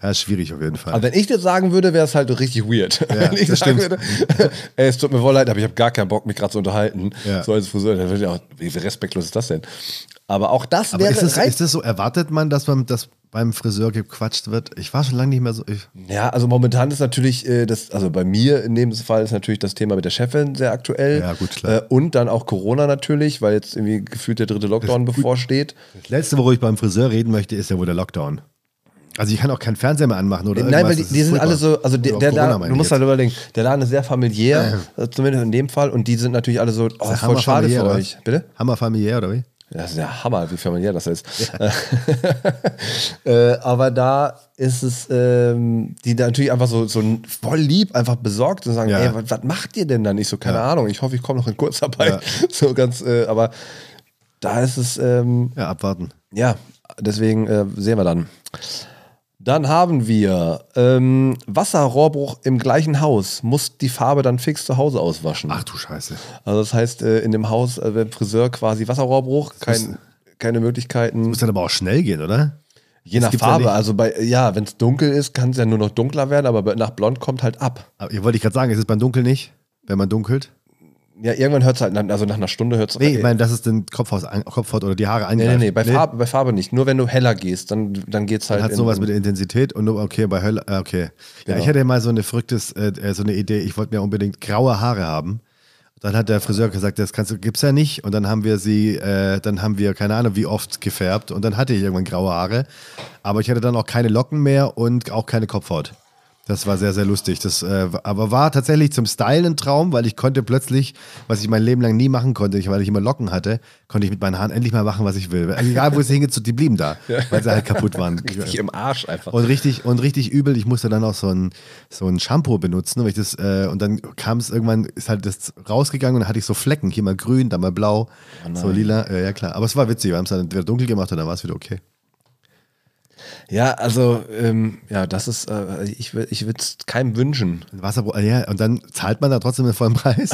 ja, ist schwierig auf jeden Fall. Also wenn ich das sagen würde, wäre es halt richtig weird. Ja, wenn ich das sagen stimmt. würde, ey, es tut mir wohl leid, aber ich habe gar keinen Bock, mich gerade zu unterhalten. Ja. So als Friseur, dann würde ich auch, wie respektlos ist das denn? Aber auch das Aber wäre ist das, ist das so, erwartet man, dass man das beim Friseur gequatscht wird? Ich war schon lange nicht mehr so. Ja, also momentan ist natürlich äh, das, also bei mir in dem Fall ist natürlich das Thema mit der Chefin sehr aktuell. Ja, gut, klar. Äh, und dann auch Corona natürlich, weil jetzt irgendwie gefühlt der dritte Lockdown bevorsteht. das Letzte, worüber ich beim Friseur reden möchte, ist ja wohl der Lockdown. Also ich kann auch keinen Fernseher mehr anmachen oder Nein, weil irgendwas. die, die sind alle so, also der, der Corona Laden, du musst halt überlegen, der Laden ist sehr familiär, äh, zumindest in dem Fall, und die sind natürlich alle so, oh, Ist voll schade für oder euch. Bitte? Hammer familiär, oder wie? Das ist ja Hammer, wie familiär das ist. Ja. äh, aber da ist es, ähm, die da natürlich einfach so, so voll lieb, einfach besorgt und sagen, ja. ey, was, macht ihr denn dann? Ich so, keine ja. Ahnung, ich hoffe, ich komme noch in Kurzarbeit. So ganz, äh, aber da ist es. Ähm, ja, abwarten. Ja, deswegen äh, sehen wir dann. Dann haben wir ähm, Wasserrohrbruch im gleichen Haus. Muss die Farbe dann fix zu Hause auswaschen. Ach du Scheiße. Also das heißt, äh, in dem Haus, äh, beim Friseur quasi Wasserrohrbruch, kein, keine Möglichkeiten. Das muss dann aber auch schnell gehen, oder? Je nach Farbe, ja also bei, ja, wenn es dunkel ist, kann es ja nur noch dunkler werden, aber nach blond kommt halt ab. Aber, wollte ich gerade sagen, ist es beim Dunkel nicht, wenn man dunkelt? Ja, irgendwann hört es halt, also nach einer Stunde hört es Nee, ich meine, das ist den Kopfhaut, Kopfhaut oder die Haare angreift. Nee, nee, nee, bei, nee. Farbe, bei Farbe nicht. Nur wenn du heller gehst, dann, dann geht es halt. Dann hat sowas mit der Intensität und nur, okay, bei heller, äh, okay. Ja, genau. ich hatte mal so eine verrücktes, äh, äh, so eine Idee, ich wollte mir unbedingt graue Haare haben. Dann hat der Friseur gesagt, das kannst du, gibt's ja nicht. Und dann haben wir sie, äh, dann haben wir keine Ahnung wie oft gefärbt und dann hatte ich irgendwann graue Haare. Aber ich hatte dann auch keine Locken mehr und auch keine Kopfhaut. Das war sehr, sehr lustig. Das, äh, aber war tatsächlich zum Style ein Traum, weil ich konnte plötzlich, was ich mein Leben lang nie machen konnte, weil ich immer Locken hatte, konnte ich mit meinen Haaren endlich mal machen, was ich will. Egal, wo es hingeht, die blieben da, ja. weil sie halt kaputt waren. richtig im Arsch einfach. Und richtig, und richtig übel. Ich musste dann auch so ein, so ein Shampoo benutzen. Und, das, äh, und dann kam es irgendwann, ist halt das rausgegangen und dann hatte ich so Flecken. Hier mal grün, dann mal blau, oh so lila. Äh, ja, klar. Aber es war witzig. Wir haben es dann wieder dunkel gemacht und dann war es wieder okay. Ja, also, ähm, ja, das ist, äh, ich, ich würde es keinem wünschen. Wasser, ja, und dann zahlt man da trotzdem den vollen Preis.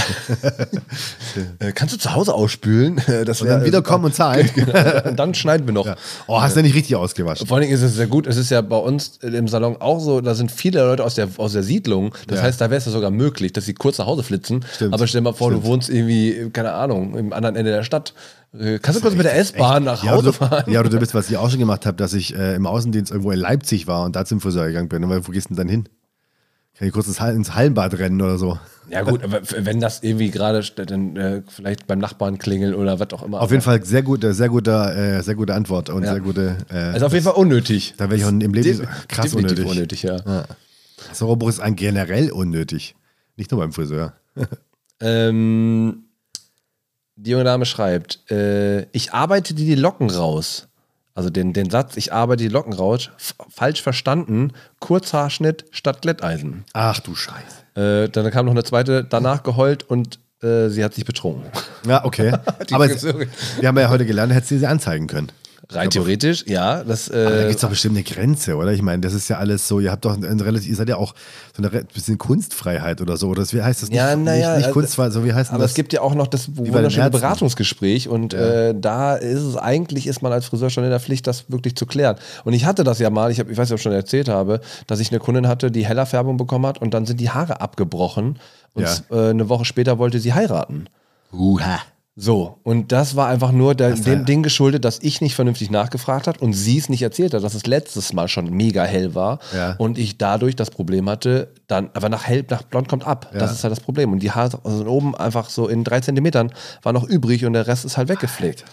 äh, kannst du zu Hause ausspülen? Das und dann wieder kommen und zahlen. Genau. und dann schneiden wir noch. Ja. Oh, hast du ja nicht richtig ausgewaschen. Vor allen Dingen ist es sehr gut. Es ist ja bei uns im Salon auch so, da sind viele Leute aus der, aus der Siedlung. Das ja. heißt, da wäre es ja sogar möglich, dass sie kurz nach Hause flitzen. Stimmt. Aber stell dir mal vor, Stimmt. du wohnst irgendwie, keine Ahnung, im anderen Ende der Stadt. Äh, kannst du kurz mit der S-Bahn nach Hause ja, fahren? Ja, oder du bist, was ich auch schon gemacht habe, dass ich äh, im Außendienst irgendwo in Leipzig war und da zum Friseur gegangen bin. Und wo gehst du denn dann hin? Kann ich kurz ins Hallenbad rennen oder so? Ja, gut, aber wenn das irgendwie gerade dann äh, vielleicht beim Nachbarn klingelt oder was auch immer. Auf jeden Fall sehr gute, sehr gute, äh, sehr gute Antwort und ja. sehr gute. Äh, also auf jeden Fall unnötig. Da wäre ich auch im Leben De krass unnötig. unnötig, ja. ja. Sauerbruch ist ein generell unnötig. Nicht nur beim Friseur. ähm, die junge Dame schreibt, äh, ich arbeite dir die Locken raus. Also den, den Satz, ich arbeite die Locken raus, falsch verstanden, Kurzhaarschnitt statt Glätteisen. Ach du Scheiße. Äh, dann kam noch eine zweite, danach geheult und äh, sie hat sich betrunken. Ja, okay. Aber es, wir haben ja heute gelernt, hätte sie sie anzeigen können. Rein theoretisch, ja. Das, äh, aber da gibt es doch bestimmt eine Grenze, oder? Ich meine, das ist ja alles so, ihr habt doch ein relativ, ihr seid ja auch so eine bisschen Kunstfreiheit oder so. Oder wie heißt das? Ja, naja. Nicht, nicht also Kunstfreiheit, so wie heißt aber das? es gibt ja auch noch das wunderschöne Beratungsgespräch und ja. äh, da ist es eigentlich, ist man als Friseur schon in der Pflicht, das wirklich zu klären. Und ich hatte das ja mal, ich, hab, ich weiß nicht, ob ich schon erzählt habe, dass ich eine Kundin hatte, die heller Färbung bekommen hat und dann sind die Haare abgebrochen und ja. äh, eine Woche später wollte sie heiraten. Uha. So, und das war einfach nur der, dem Ding geschuldet, dass ich nicht vernünftig nachgefragt hat und sie es nicht erzählt hat, dass es letztes Mal schon mega hell war ja. und ich dadurch das Problem hatte, dann, aber nach hell, nach blond kommt ab. Ja. Das ist halt das Problem. Und die Haare also oben einfach so in drei Zentimetern war noch übrig und der Rest ist halt weggepflegt.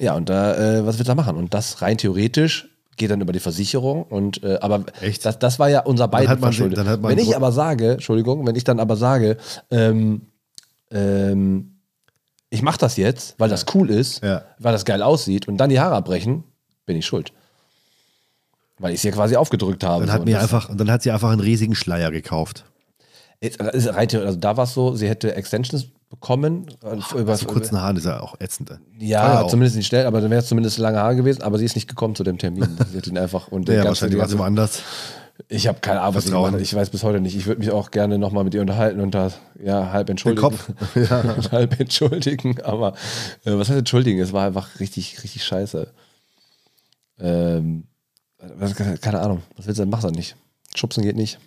Ja, und da, äh, was wird da machen? Und das rein theoretisch geht dann über die Versicherung und äh, aber Echt? Das, das war ja unser beiden verschuldet. Wenn ich aber sage, Entschuldigung, wenn ich dann aber sage, ähm, ähm, ich mache das jetzt, weil das cool ist, ja. weil das geil aussieht und dann die Haare abbrechen, bin ich schuld. Weil ich es hier quasi aufgedrückt habe. Dann hat, so. mir einfach, und dann hat sie einfach einen riesigen Schleier gekauft. Also da war es so, sie hätte Extensions bekommen. Oh, über, also kurzen Haaren ist ja auch ätzend. Ja, zumindest nicht schnell, aber dann wäre es zumindest lange Haare gewesen, aber sie ist nicht gekommen zu dem Termin. sie hat ihn einfach und ja, wahrscheinlich war es immer anders. Ich habe keine Ahnung, was ich mache. Ich weiß bis heute nicht. Ich würde mich auch gerne nochmal mit ihr unterhalten und da ja, halb entschuldigen. Den Kopf. Ja. halb entschuldigen, aber äh, was heißt entschuldigen? Es war einfach richtig, richtig scheiße. Ähm, keine Ahnung. Was willst du denn? Mach das nicht. Schubsen geht nicht.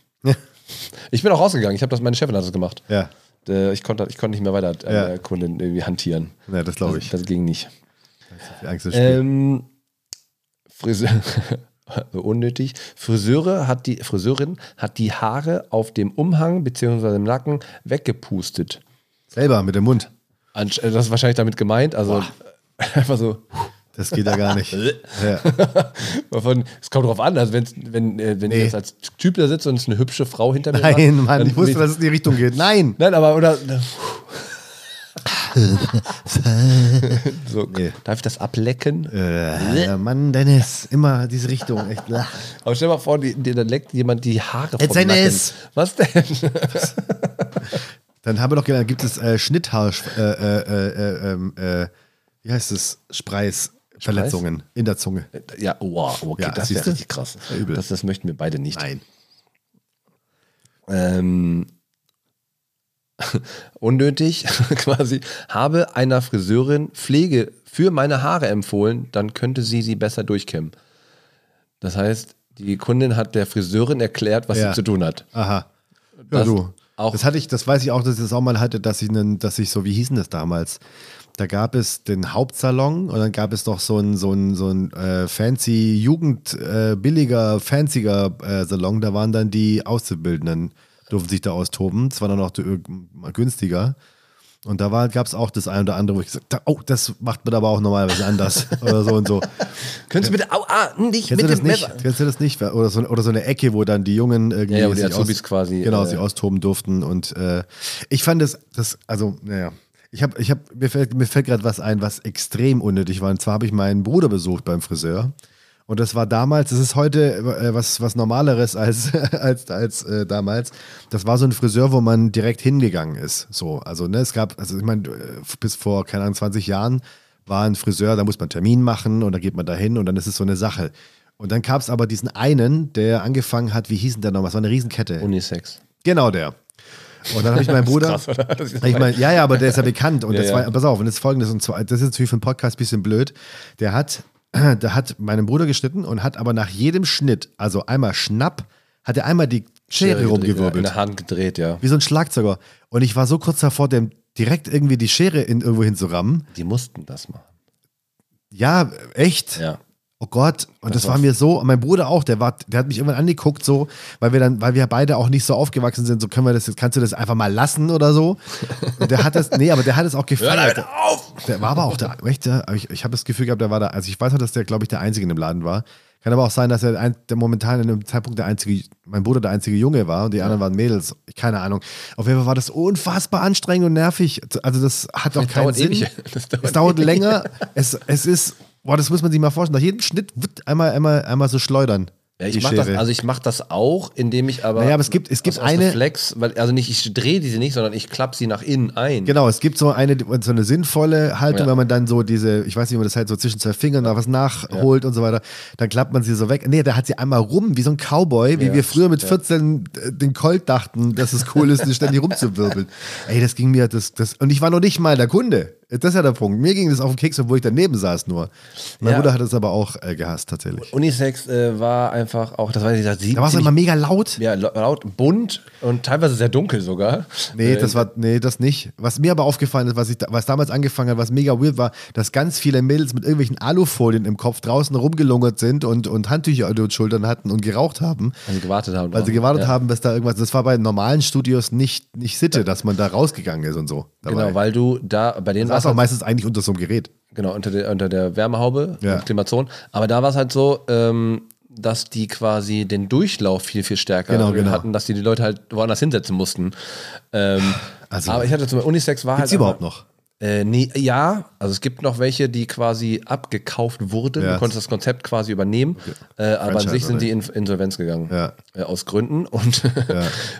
ich bin auch rausgegangen. Ich habe das, meine Chefin hat das gemacht. Ja. Äh, ich konnte, ich konnte nicht mehr weiter an ja. der Kundin irgendwie hantieren. Ja, das glaube ich. Das, das, ging nicht. Das ist ähm, Friseur. unnötig. Friseure hat die, Friseurin hat die Haare auf dem Umhang bzw. im Nacken weggepustet. Selber mit dem Mund. Äh, das ist wahrscheinlich damit gemeint. Also Boah. einfach so. Das geht ja gar nicht. ja. es kommt drauf an, also wenn, wenn, äh, wenn nee. ich jetzt als Typ da sitze und es eine hübsche Frau hinter mir Nein, Mann, ich wusste, dass es in die Richtung geht. Nein! Nein, aber oder. So, Nee. Darf ich das ablecken? Äh, Mann, Dennis, immer diese Richtung. Echt. Aber stell dir mal vor, die, die, da leckt jemand die Haare vom ein Nacken. Was denn? Dann haben wir noch gelernt, gibt es äh, Schnitthaar, äh, äh, äh, ähm, äh, wie heißt es, Spreisverletzungen in der Zunge. ja, wow, okay, Ja, das wäre du? richtig krass. Das, das möchten wir beide nicht. Nein. ähm, unnötig quasi, habe einer Friseurin Pflege für meine Haare empfohlen, dann könnte sie sie besser durchkämmen. Das heißt, die Kundin hat der Friseurin erklärt, was Ja. sie zu tun hat. Aha. Ja, Das du. auch- das hatte ich, das weiß ich auch, dass ich das auch mal hatte, dass ich einen, dass ich so, wie hießen das damals? Da gab es den Hauptsalon und dann gab es noch so ein, so ein, so ein äh, fancy, Jugend, äh, billiger, fancier äh, Salon. Da waren dann die Auszubildenden, durften sich da austoben. Es war dann noch äh, günstiger. Und da gab es auch das ein oder andere, wo ich gesagt habe, oh, das macht man aber auch normalerweise anders. oder so und so. Können Sie bitte, au, ah, nicht Kennst mit du das dem nicht? Messer. Kennst du das nicht? Oder so, oder so eine Ecke, wo dann die Jungen irgendwie Ja, ja, die sich Azubis quasi, genau, äh, sich austoben durften. Und äh, ich fand das, das, also, naja. Ich habe, ich hab, mir fällt, mir fällt gerade was ein, was extrem unnötig war. Und zwar habe ich meinen Bruder besucht beim Friseur. Und das war damals, das ist heute äh, was, was Normaleres als, als, als äh, damals. Das war so ein Friseur, wo man direkt hingegangen ist. So, also, ne, es gab, also ich meine, äh, bis vor, keine Ahnung, 20 Jahren war ein Friseur, da muss man einen Termin machen und dann geht man da hin und dann ist es so eine Sache. Und dann gab es aber diesen einen, der angefangen hat, wie hieß denn der nochmal? Es war eine Riesenkette. Unisex. Genau der. Und dann habe ich meinen Bruder. krass? Das ich mein, ja, ja, aber der ist ja bekannt. Und Ja, das ja. war, pass auf, und jetzt folgendes, und zwar, das ist natürlich für einen Podcast ein bisschen blöd. Der hat, der hat meinen Bruder geschnitten und hat aber nach jedem Schnitt, also einmal Schnapp, hat er einmal die Schere In rumgewirbelt. der Hand gedreht, ja. Wie so ein Schlagzeuger. Und ich war so kurz davor, dem direkt irgendwie die Schere in, irgendwo hinzurammen. Die mussten das machen. Ja, echt? Ja. Oh Gott, und das, Das war mir so, und mein Bruder auch, der war, der hat mich irgendwann angeguckt, so, weil wir dann, weil wir beide auch nicht so aufgewachsen sind, so können wir das jetzt, kannst du das einfach mal lassen oder so? Und der hat das, nee, aber der hat es auch gefeiert. auf! Der war aber auch der, echt, ich, ich habe das Gefühl gehabt, der war da, also ich weiß noch, dass der, glaube ich, der Einzige in dem Laden war. Kann aber auch sein, dass er ein, der momentan in dem Zeitpunkt der einzige, mein Bruder der einzige Junge war und die anderen waren Mädels. Keine Ahnung. Auf jeden Fall war das unfassbar anstrengend und nervig. Also das hat auch Das keinen Sinn. ewig. Das dauert es dauert länger. Es, es ist, boah, das muss man sich mal vorstellen. Nach jedem Schnitt wird einmal, einmal, einmal so schleudern. Ja, ich die mach das, also ich mache das auch, indem ich aber. Naja, aber es gibt- es gibt eine- Reflex, weil, also nicht, ich drehe diese nicht, sondern ich klappe sie nach innen ein. Genau, es gibt so eine, so eine sinnvolle Haltung, Ja. wenn man dann so diese, ich weiß nicht, wie man das halt so zwischen zwei Fingern da was nachholt und so weiter, dann klappt man sie so weg. Nee, der hat sie einmal rum, wie so ein Cowboy, wie Ja. wir früher mit 14 äh, den Colt dachten, dass es cool ist, die ständig rumzuwirbeln. Ey, das ging mir, das, das, und ich war noch nicht mal der Kunde. Das ist ja der Punkt. Mir ging das auf den Keks, obwohl ich daneben saß nur. Mein Ja. Bruder hat es aber auch äh, gehasst, tatsächlich. Unisex äh, war einfach auch, das war dieser Da war es immer mega laut. ja, laut, bunt und teilweise sehr dunkel sogar. Nee, Äh, das war, nee, das nicht. Was mir aber aufgefallen ist, was, ich, was damals angefangen hat, was mega weird war, dass ganz viele Mädels mit irgendwelchen Alufolien im Kopf draußen rumgelungert sind und, und Handtücher an den Schultern hatten und geraucht haben, Weil sie gewartet haben. weil sie drauf. gewartet ja. haben, bis da irgendwas. Das war bei normalen Studios nicht, nicht Sitte, dass man da rausgegangen ist und so. dabei. Genau, weil du da bei denen saß war's auch halt, meistens eigentlich unter so einem Gerät. genau unter der, unter der Wärmehaube, Ja. und Klimazone. Aber da war es halt so, ähm, dass die quasi den Durchlauf viel, viel stärker Genau, genau. hatten, dass die die Leute halt woanders hinsetzen mussten. Ähm, Also- aber ich hatte zum Beispiel Unisex war Gibt's halt. die überhaupt noch? Äh, nee, ja, also es gibt noch welche, die quasi abgekauft wurden. Ja. Du konntest das Konzept quasi übernehmen, äh, aber an sich sind die in Insolvenz gegangen. Ja. Äh, aus Gründen. Und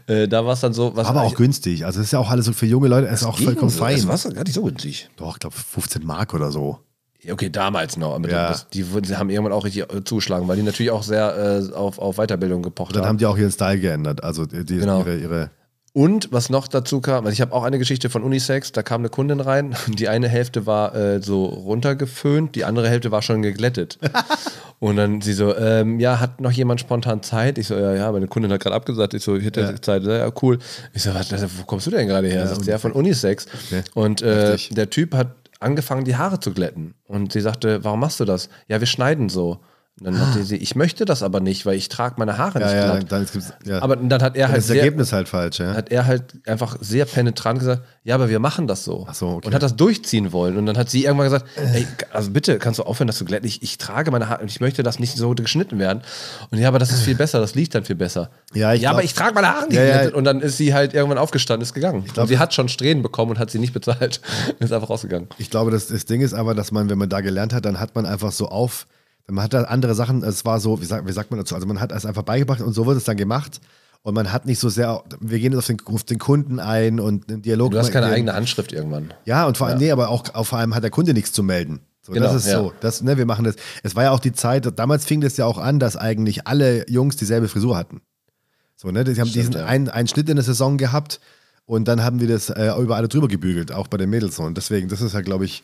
äh, da war es dann so, was Aber auch günstig. Also, das ist ja auch alles so für junge Leute, ist auch vollkommen so, fein. Das war gar nicht so günstig. Doch, ich glaube 15 Mark oder so. Ja, Okay, damals noch. Ja. das, die sie haben irgendwann auch richtig äh, zugeschlagen, weil die natürlich auch sehr äh, auf, auf Weiterbildung gepocht Dann haben. haben die auch ihren Style geändert. Also, die, die Genau. ihre, ihre Und was noch dazu kam, also ich habe auch eine Geschichte von Unisex, da kam eine Kundin rein, die eine Hälfte war äh, so runtergeföhnt, die andere Hälfte war schon geglättet. Und dann sie so, ähm, ja, hat noch jemand spontan Zeit? Ich so, ja, ja, meine Kundin hat gerade abgesagt. Ich so, ich hätte Ja. Zeit. Ja, cool. Ich so, was, wo kommst du denn gerade her? Sagt sie, ja, von Unisex. Okay. Und äh, der Typ hat angefangen, die Haare zu glätten. Und sie sagte, warum machst du das? Ja, wir schneiden so. Und dann hat sie, ich möchte das aber nicht, weil ich trage meine Haare Ja, nicht ja, glatt. dann, dann ja. Aber dann hat er Dann halt ist das sehr, Ergebnis halt falsch, ja. hat er halt einfach sehr penetrant gesagt, ja, aber wir machen das so. Ach so, okay. Und hat das durchziehen wollen. Und dann hat sie irgendwann gesagt, ey, also bitte, kannst du aufhören, das zu glätten? Ich, ich trage meine Haare und ich möchte, dass nicht so geschnitten werden. Und ja, aber das ist viel besser, das liegt dann viel besser. Ja, ich ja glaub- aber ich trage meine Haare nicht Ja. Und dann ist sie halt irgendwann aufgestanden, ist gegangen. glaub- und sie hat schon Strähnen bekommen und hat sie nicht bezahlt. ist einfach rausgegangen. Ich glaube, das, das Ding ist aber, dass man, wenn man da gelernt hat, dann hat man einfach so auf, man hat da andere Sachen, es war so, wie sagt, wie sagt man dazu, also man hat es einfach beigebracht und so wird es dann gemacht und man hat nicht so sehr, wir gehen jetzt auf den, auf den Kunden ein und einen Dialog. Du hast keine eigene Handschrift irgendwann. Ja, und vor allem, nee, aber auch, auch vor allem hat der Kunde nichts zu melden. So, Genau, das ist ja. so. Das, ne, wir machen das. Es war ja auch die Zeit, damals fing das ja auch an, dass eigentlich alle Jungs dieselbe Frisur hatten. So, ne? Die haben Stimmt, diesen ja. einen, einen Schnitt in der Saison gehabt und dann haben wir das äh, über alle drüber gebügelt, auch bei den Mädels. Und deswegen, das ist halt, glaube ich,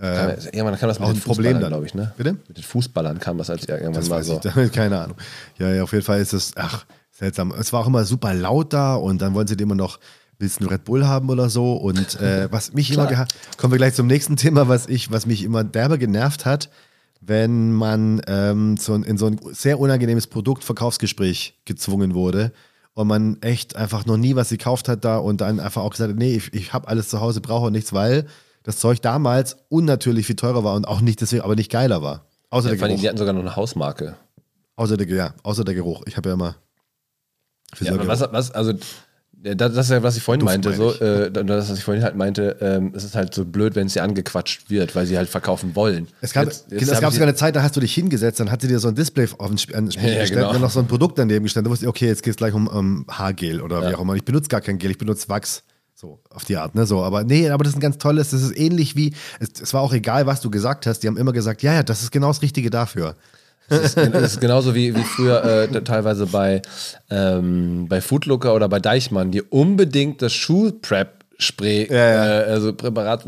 Kann- irgendwann kam das mit auch den ein Problem dann. glaube ich, ne? Bitte? Mit den Fußballern kam das als irgendwann Das mal so. ich, keine Ahnung. Ja, ja, auf jeden Fall ist es, ach, seltsam. Es war auch immer super laut da und dann wollen sie immer noch, willst du einen Red Bull haben oder so? Und äh, was mich immer, kommen wir gleich zum nächsten Thema, was ich, was mich immer derbe genervt hat, wenn man ähm, so in so ein sehr unangenehmes Produktverkaufsgespräch gezwungen wurde und man echt einfach noch nie was gekauft hat da und dann einfach auch gesagt hat, nee, ich, ich habe alles zu Hause, brauche nichts, weil das Zeug damals unnatürlich viel teurer war und auch nicht deswegen, aber nicht geiler war. Außer Ja, der Geruch. die hatten sogar noch eine Hausmarke. Außer der, ja, außer der Geruch. Ich habe ja immer. Ja, was, was, also, das, ist ja, was ich vorhin Duft meinte. meine So, ich. äh, das, was ich vorhin halt meinte, ähm, es ist halt so blöd, wenn sie angequatscht wird, weil sie halt verkaufen wollen. Es gab, Jetzt- genau, jetzt es gab sogar eine Zeit, da hast du dich hingesetzt, dann hat sie dir so ein Display auf den Sp an den Spiegel Ja, gestellt genau. und dann noch so ein Produkt daneben gestellt. Da wusste ich, okay, jetzt geht es gleich um, um Haargel oder wie Ja. auch immer. Ich benutze gar kein Gel, ich benutze Wachs. So, auf die Art, ne? So, aber nee, aber das ist ein ganz tolles, das ist ähnlich wie, es, es war auch egal, was du gesagt hast, die haben immer gesagt, ja, ja, das ist genau das Richtige dafür. Das ist, das ist genauso wie, wie früher äh, teilweise bei, ähm, bei Foodlooker oder bei Deichmann, die unbedingt das Schuh-Prep-Spray, Ja, ja. Äh, also Präparat,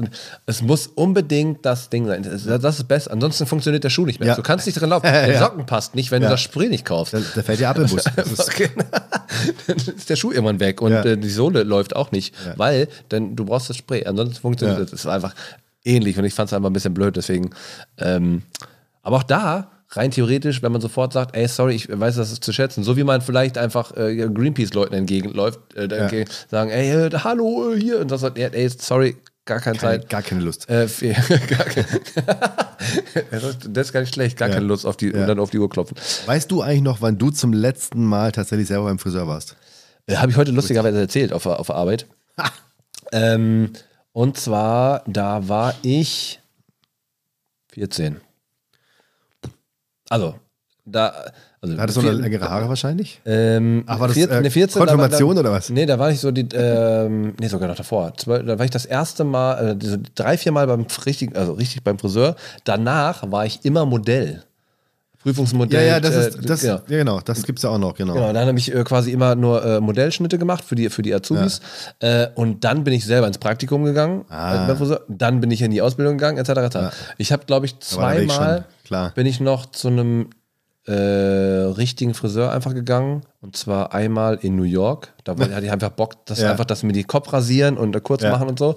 es muss unbedingt das Ding sein. Das, das ist best. Ansonsten funktioniert der Schuh nicht mehr. Ja. Du kannst nicht drin laufen. Der. Socken passt nicht, wenn du das Spray nicht kaufst. Da, da fällt dir ab im Bus. Ist, dann ist der Schuh irgendwann weg und äh, die Sohle läuft auch nicht, weil denn du brauchst das Spray. Ansonsten funktioniert das. Das ist einfach ähnlich und ich fand es einfach ein bisschen blöd. Deswegen, ähm, aber auch da rein theoretisch, wenn man sofort sagt, ey, sorry, ich weiß, das ist zu schätzen, so wie man vielleicht einfach äh, Greenpeace-Leuten entgegenläuft, äh, entgegen, sagen, ey, äh, hallo, hier und das sagt, ey, sorry, gar keine keine, Zeit. gar keine Lust. Äh, gar keine, das ist- gar nicht schlecht, gar Ja. keine Lust auf die Ja. und dann auf die Uhr klopfen. Weißt du eigentlich noch, wann du zum letzten Mal tatsächlich selber beim Friseur warst? Äh, Habe ich heute lustigerweise erzählt auf, auf Arbeit. Ähm, und zwar, da war ich 14. Also, da. Also, Hattest du noch vier- längere Haare wahrscheinlich? Ähm, Ach, war das, vier- äh, ne, 14, Konfirmation da, da, oder was? Nee, da war ich so die, ähm, nee, sogar noch davor. Da war ich das erste Mal, äh, so drei, vier Mal beim richtig, also richtig beim Friseur. Danach war ich immer Modell. Ja, Prüfungsmodell. ja, das äh, ist, das, genau. ja, genau, das gibt's ja auch noch, genau. Genau, dann habe ich äh, quasi immer nur äh, Modellschnitte gemacht für die, für die Azubis. Äh, und dann bin ich selber ins Praktikum gegangen. Ah. äh, beim Friseur. Dann bin ich in die Ausbildung gegangen, etc. etc. Ich habe, glaube ich, zweimal klar. bin ich noch zu einem äh, richtigen Friseur einfach gegangen. Und zwar einmal in New York. Da hatte ich einfach Bock, dass Ja. einfach, dass mir die Kopf rasieren und äh, kurz Ja. machen und so.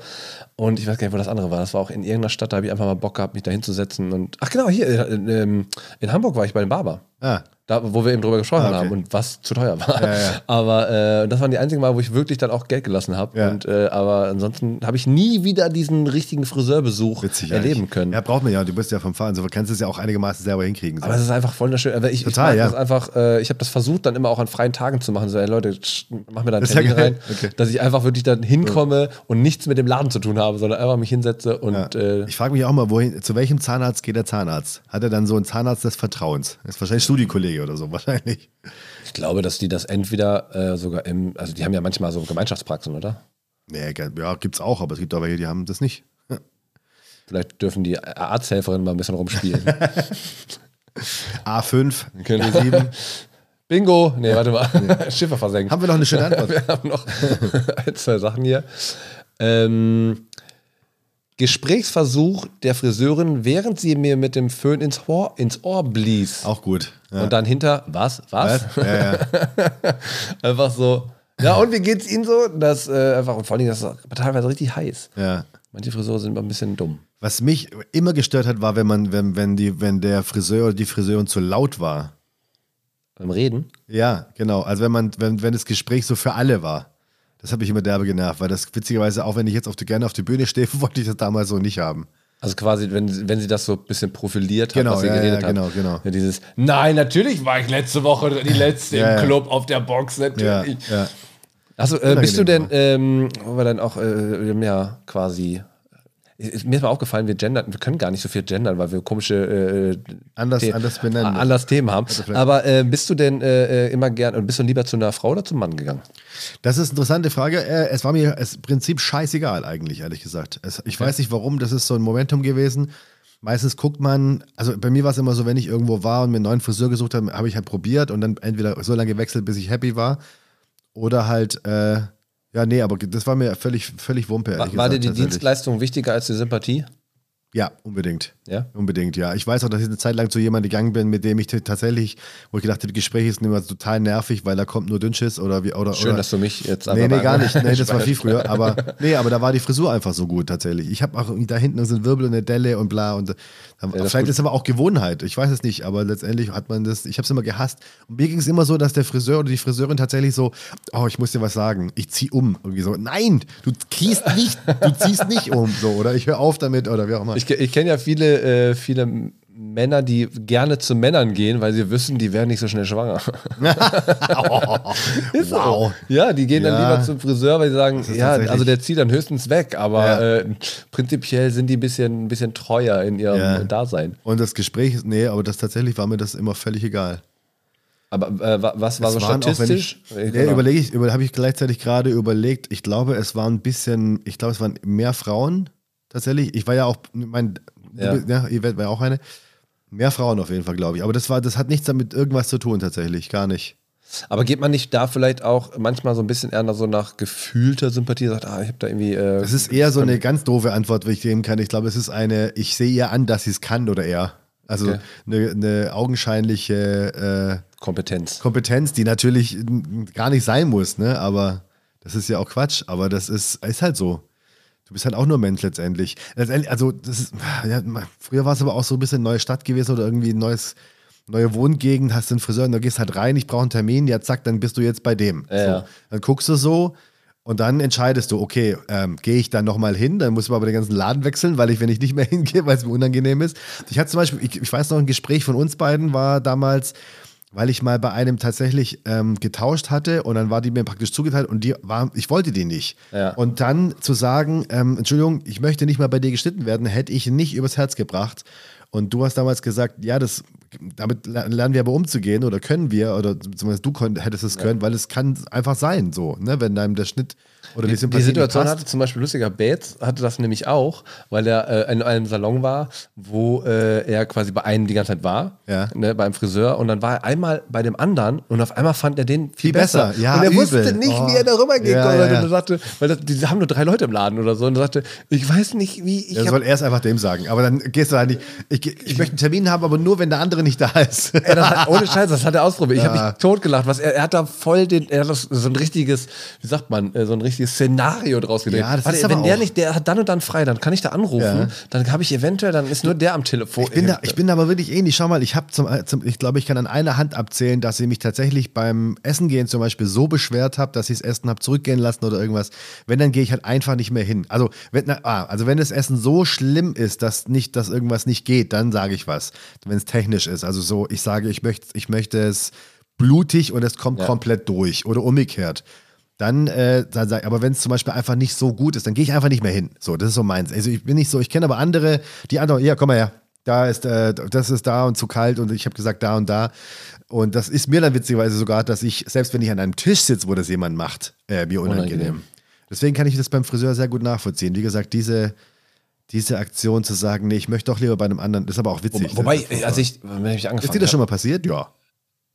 Und ich weiß gar nicht, wo das andere war. Das war auch in irgendeiner Stadt, da habe ich einfach mal Bock gehabt, mich da hinzusetzen. Und ach genau, hier äh, in, ähm, in Hamburg war ich bei dem Barber. Ah, Da, wo wir eben drüber gesprochen Ah, okay. haben und was zu teuer war. Ja, ja. Aber äh, das waren die einzigen Mal, wo ich wirklich dann auch Geld gelassen habe. Ja. Und äh, aber ansonsten habe ich nie wieder diesen richtigen Friseurbesuch witzig erleben eigentlich. können. Ja, braucht man ja. Du bist ja vom Fahren, so du kannst es ja auch einigermaßen selber hinkriegen. So. Aber es ist einfach voll schön. Ich, Total, ich ja. einfach, äh, ich habe das versucht, dann immer auch an freien Tagen zu machen. So, ey Leute, tsch, mach mir da einen Termin rein, Okay. dass ich einfach wirklich dann hinkomme und nichts mit dem Laden zu tun habe, sondern einfach mich hinsetze und äh, ich frage mich auch mal, wohin, zu welchem Zahnarzt geht der Zahnarzt? Hat er dann so einen Zahnarzt des Vertrauens? Das ist wahrscheinlich Studiekollege oder so, wahrscheinlich. ich glaube, dass die das entweder äh, sogar im, also die haben ja manchmal so Gemeinschaftspraxen, oder? Nee, ja, gibt's auch, aber es gibt auch welche, die haben das nicht. Vielleicht dürfen die Arzthelferinnen mal ein bisschen rumspielen. A5, Genau. A7. Bingo! Nee, warte mal. Schiffe versenkt. Haben wir noch eine schöne Antwort? Wir haben noch ein, zwei Sachen hier. Ähm, Gesprächsversuch der Friseurin, während sie mir mit dem Föhn ins Ohr, ins Ohr blies. Auch gut. Ja. Und dann hinter, was? Was? Was? Ja, ja. einfach so. Ja, und wie geht's Ihnen so? Das äh, einfach, und vor allem, das ist teilweise richtig heiß. ja. Manche Friseure sind ein bisschen dumm. Was mich immer gestört hat, war, wenn man, wenn, wenn, die, wenn der Friseur oder die Friseurin zu laut war. Beim Reden? Ja, genau. Also wenn man, wenn, wenn das Gespräch so für alle war. Das hat mich immer derbe genervt, weil das witzigerweise, auch wenn ich jetzt auf die, gerne auf die Bühne stehe, wollte ich das damals so nicht haben. Also quasi, wenn, wenn sie das so ein bisschen profiliert Genau, hat, was sie ja, geredet ja, hat. genau, genau. Dieses, nein, natürlich war ich letzte Woche die Letzte Ja, im. Club auf der Box, natürlich. ja. Also, äh, bist du denn, ähm, wo wir dann auch, äh, ja, quasi, mir ist mal aufgefallen, wir gendern, wir können gar nicht so viel gendern, weil wir komische äh, Anders- The- anders benennen. anders Themen haben. vielleicht- Aber äh, bist du denn äh, immer gern, bist du lieber zu einer Frau oder zum Mann gegangen? Das ist eine interessante Frage. Äh, Es war mir im Prinzip scheißegal, eigentlich, ehrlich gesagt. Es, ich weiß nicht warum, das ist so ein Momentum gewesen. Meistens guckt man, also bei mir war es immer so, wenn ich irgendwo war und mir einen neuen Friseur gesucht habe, habe ich halt probiert und dann entweder so lange gewechselt, bis ich happy war. Oder halt, äh, ja, nee, aber das war mir völlig, völlig Wumpe. War, war dir die. Dienstleistung wichtiger als die Sympathie? Ja, unbedingt. Ja? Unbedingt, ja. Ich weiß auch, dass ich eine Zeit lang zu jemandem gegangen bin, mit dem ich tatsächlich, wo ich gedacht habe, die Gespräche sind immer total nervig, weil da kommt nur Dünnschiss oder wie oder Schön, oder, dass du mich jetzt Nee, nee, gar nicht. Nee, das war viel früher. Aber nee, aber da war die Frisur einfach so gut tatsächlich. Ich habe auch da hinten sind Wirbel und eine Delle und bla und da, das vielleicht ist aber auch Gewohnheit. Ich weiß es nicht, aber letztendlich hat man das. Ich habe es immer gehasst. Und mir ging es immer so, dass der Friseur oder die Friseurin tatsächlich so, oh, ich muss dir was sagen, ich zieh um irgendwie so. Nein, du ziehst nicht, du ziehst nicht um so oder ich höre auf damit oder wie auch immer. Ich, ich kenne ja viele, äh, viele Männer, die gerne zu Männern gehen, weil sie wissen, die werden nicht so schnell schwanger. Ist so. Wow. Ja, die gehen dann Ja. lieber zum Friseur, weil sie sagen, ist ja, also der zieht dann höchstens weg, aber Ja. äh, prinzipiell sind die ein bisschen, ein bisschen treuer in ihrem Ja. Dasein. Und das Gespräch, ist- nee, aber das tatsächlich war mir das immer völlig egal. Aber äh, wa- was war so Es auch, wenn statistisch? Ich, Äh, nee, genau. überlege ich, über, habe ich gleichzeitig gerade überlegt. Ich glaube, es waren ein bisschen, ich glaube, es waren mehr Frauen tatsächlich. Ich war ja auch, mein, Ja. bist- ja, Yvette war ja auch eine. Mehr Frauen auf jeden Fall, glaube ich. Aber das war, das hat nichts damit irgendwas zu tun tatsächlich, gar nicht. Aber geht man nicht da vielleicht auch manchmal so ein bisschen eher so nach gefühlter Sympathie, sagt, ah, ich habe da irgendwie. Äh, Das ist eher so eine ganz doofe Antwort, wie ich geben kann. Ich glaube, es ist eine, ich sehe ihr an, dass sie es kann oder er. Also Okay. eine, eine augenscheinliche äh, Kompetenz. Kompetenz, die natürlich gar nicht sein muss, ne? Aber das ist ja auch Quatsch. Aber das ist, ist halt so. Du bist halt auch nur Mensch letztendlich. letztendlich also, das ist, ja, früher war es aber auch so ein bisschen neue Stadt gewesen oder irgendwie ein neues, neue Wohngegend, hast du einen Friseur und da gehst halt rein, ich brauche einen Termin, ja, zack, dann bist du jetzt bei dem. Ja. So. Dann guckst du so und dann entscheidest du, okay, ähm, gehe ich dann nochmal hin, dann muss man aber den ganzen Laden wechseln, weil ich, wenn ich nicht mehr hingehe, weil es mir unangenehm ist. Ich hatte zum Beispiel, ich, ich weiß noch, ein Gespräch von uns beiden war damals, weil ich mal bei einem tatsächlich ähm, getauscht hatte und dann war die mir praktisch zugeteilt und die war, ich wollte die nicht. Ja. Und dann zu sagen, ähm, Entschuldigung, ich möchte nicht mal bei dir geschnitten werden, hätte ich nicht übers Herz gebracht. Und du hast damals gesagt, ja, das, damit ler- lernen wir aber umzugehen oder können wir, oder zumindest du konnt, hättest es können, weil es kann einfach sein, so, ne, wenn deinem der Schnitt oder die Die Situation hatte zum Beispiel lustiger Bates, hatte das nämlich auch, weil er äh, in einem Salon war, wo äh, er quasi bei einem die ganze Zeit war, Ja. ne, beim Friseur, und dann war er einmal bei dem anderen und auf einmal fand er den viel, Viel besser. Ja, und er übel. wusste nicht, Oh. wie er darüber gehen Ja, konnte. ja. Und er sagte, weil das, die haben nur drei Leute im Laden oder so, und er sagte, ich weiß nicht, wie ich. Hab- soll er es einfach dem sagen. Aber dann gehst du halt nicht. Ich, ich möchte einen Termin haben, aber nur, wenn der andere nicht da ist. Hat, ohne Scheiß, das hat er ausprobiert. Ich habe mich totgelacht. Was er, er hat da voll den, er hat das, so ein richtiges, wie sagt man, äh, so ein richtiges Szenario draus gedreht. Ja, das Warte, ist aber wenn der auch- nicht, der hat dann und dann frei, dann kann ich da anrufen, Ja. dann habe ich eventuell, dann ist nur der am Telefon. Ich bin, da, ich bin da aber wirklich ähnlich. Schau mal, ich habe zum, zum, ich glaube, ich kann an einer Hand abzählen, dass ich mich tatsächlich beim Essen gehen zum Beispiel so beschwert habe, dass ich das Essen habe zurückgehen lassen oder irgendwas. Wenn, dann gehe ich halt einfach nicht mehr hin. Also wenn, na, ah, also wenn das Essen so schlimm ist, dass nicht, dass irgendwas nicht geht, dann sage ich was. Wenn es technisch ist. Also so, ich sage, ich möchte, ich möchte es blutig und es kommt komplett durch oder umgekehrt. Dann, äh, dann sag, aber wenn es zum Beispiel einfach nicht so gut ist, dann gehe ich einfach nicht mehr hin. So, das ist so meins. Also ich bin nicht so, ich kenne aber andere, die anderen, ja, komm mal her, da ist, äh, das ist da und zu kalt und ich habe gesagt da und da. Und das ist mir dann witzigerweise sogar, dass ich, selbst wenn ich an einem Tisch sitze, wo das jemand macht, äh, mir unangenehm. Unangenehm. Deswegen kann ich das beim Friseur sehr gut nachvollziehen. Wie gesagt, diese, diese Aktion zu sagen, nee, ich möchte doch lieber bei einem anderen, das ist aber auch witzig. Wo, wobei, Das ist, als ich, wenn ich angefangen ist dir das schon mal passiert? Ja.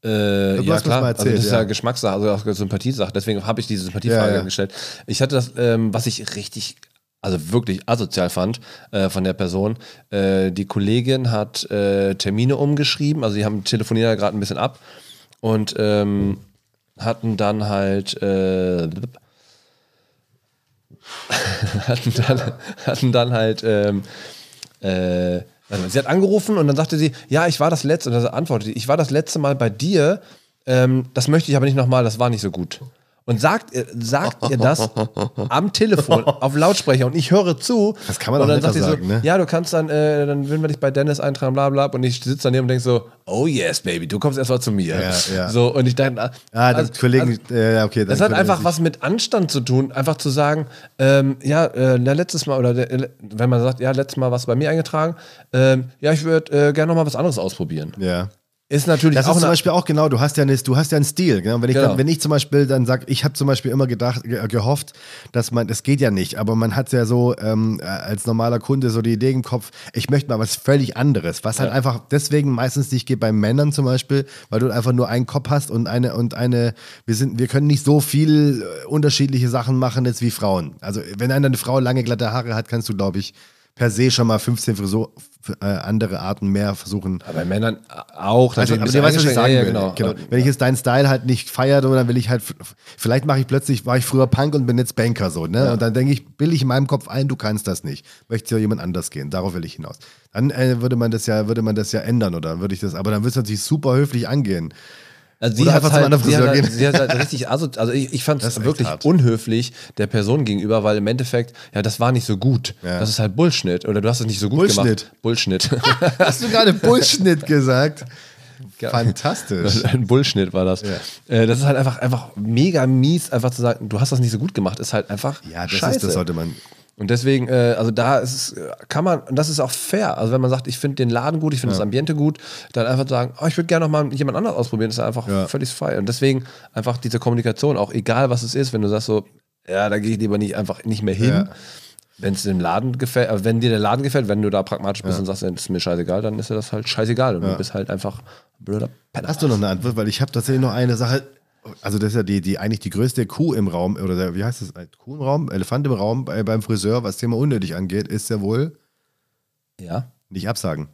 Äh, ja, klar. mal also erzählt, das ist ja, ja. Geschmackssache, also auch Sympathiesache. Deswegen habe ich diese Sympathiefrage Ja, ja. gestellt. Ich hatte das, ähm, was ich richtig, also wirklich asozial fand äh, von der Person. Äh, die Kollegin hat äh, Termine umgeschrieben, also die haben telefoniert gerade ein bisschen ab und ähm, hatten dann halt äh, hatten, dann, hatten dann halt, ähm, äh, sie hat angerufen und dann sagte sie, ja, ich war das letzte, und dann antwortete sie, ich war das letzte Mal bei dir, ähm, das möchte ich aber nicht nochmal, das war nicht so gut. Und sagt, ihr- sagt ihr das am Telefon auf Lautsprecher und ich höre zu. Das kann man und auch dann sagt sie so, sagen, ne? Ja, du kannst dann, äh, dann würden wir dich bei Dennis eintragen, bla bla. Und ich sitze daneben und denke so, oh yes, baby, du kommst erstmal zu mir. Ja, ja. So, und ich dachte, Ah, also- das Kollegen, äh, ja, okay. das hat einfach was mit Anstand zu tun, einfach zu sagen, ähm, ja, äh, na, letztes Mal, oder der, wenn man sagt, ja, letztes Mal was bei mir eingetragen, ähm, ja, ich würde äh, gerne noch mal was anderes ausprobieren. Ja. Ist natürlich Das auch ist zum Beispiel auch genau, du hast ja, eine, du hast ja einen Stil. Genau? Wenn, ich Genau. dann, wenn ich zum Beispiel dann sage, ich habe zum Beispiel immer gedacht, ge gehofft, dass man, das geht ja nicht, aber man hat ja so ähm, äh, als normaler Kunde so die Idee im Kopf, ich möchte mal was völlig anderes, was halt Ja. einfach deswegen meistens nicht geht bei Männern zum Beispiel, weil du einfach nur einen Kopf hast und eine und eine, wir sind, wir können nicht so viel äh, unterschiedliche Sachen machen jetzt wie Frauen. Also wenn eine Frau lange glatte Haare hat, kannst du, glaube ich, per se schon mal 15 Frisur, äh, andere Arten mehr versuchen bei Männern auch. also, aber du weißt, was ich sagen will. eingeschränkt. Genau. Ja, genau. Wenn ich jetzt deinen Style halt nicht feiere, dann will ich halt, vielleicht mache ich plötzlich, war ich früher Punk und bin jetzt Banker so, ne? Ja. Und dann denke ich, bilde ich in meinem Kopf ein, du kannst das nicht. Möchte ja jemand anders gehen. Darauf will ich hinaus. Dann äh, würde man das ja, würde man das ja ändern oder würde ich das, aber dann würde es natürlich super höflich angehen. Also sie Oder hat halt, sie hat halt, sie hat halt richtig, also, also ich, ich fand Das es wirklich unhöflich der Person gegenüber, weil im Endeffekt, ja, das war nicht so gut. Ja. Das ist halt Bullshit oder du hast es nicht so gut Bullshit. gemacht. Bullshit. Hast du gerade Bullshit gesagt? Fantastisch. Ein Bullshit war das. Äh, das ist halt einfach, einfach mega mies, einfach zu sagen, du hast das nicht so gut gemacht, ist halt einfach Ja, das, scheiße. ist, das sollte man. Und deswegen, äh, also da ist es, kann man, und das ist auch fair. Also wenn man sagt, ich finde den Laden gut, ich finde das Ambiente gut, dann einfach sagen, oh, ich würde gerne noch mal jemand anderes ausprobieren, ist einfach Ja. völlig frei. Und deswegen einfach diese Kommunikation, auch egal was es ist, wenn du sagst so, ja, da gehe ich lieber nicht einfach nicht mehr hin. Ja. Wenn es dem Laden gefällt, äh, wenn dir der Laden gefällt, wenn du da pragmatisch bist und sagst, das ist mir scheißegal, dann ist dir das halt scheißegal. Und du bist halt einfach ein blöder Penner. Hast du noch eine Antwort? Weil ich habe tatsächlich noch eine Sache. Also das ist ja die, die eigentlich die größte Kuh im Raum, oder der, wie heißt das? Kuh im Raum? Elefant im Raum bei, beim Friseur, was Thema unnötig angeht, ist ja wohl Ja. nicht absagen.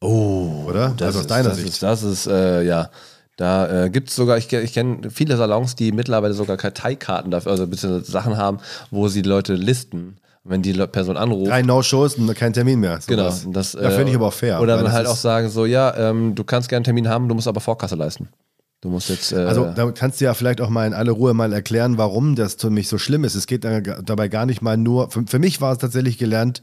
Oh, Oder? Das Also aus ist, deiner das Sicht. Ist, das ist, äh, ja. Da äh, gibt es sogar, ich, ich kenne viele Salons, die mittlerweile sogar Karteikarten dafür, also beziehungsweise Sachen haben, wo sie Leute listen. Wenn die Person anruft, Drei No-Shows und kein Termin mehr. genau. sowas. Das, ja, finde ich aber auch fair. Oder dann halt ist- auch sagen, so, ja, ähm, du kannst gerne einen Termin haben, du musst aber Vorkasse leisten. Du musst jetzt. Äh, Also da kannst du ja vielleicht auch mal in aller Ruhe mal erklären, warum das für mich so schlimm ist. Es geht da- dabei gar nicht mal nur, für, für mich war es tatsächlich gelernt,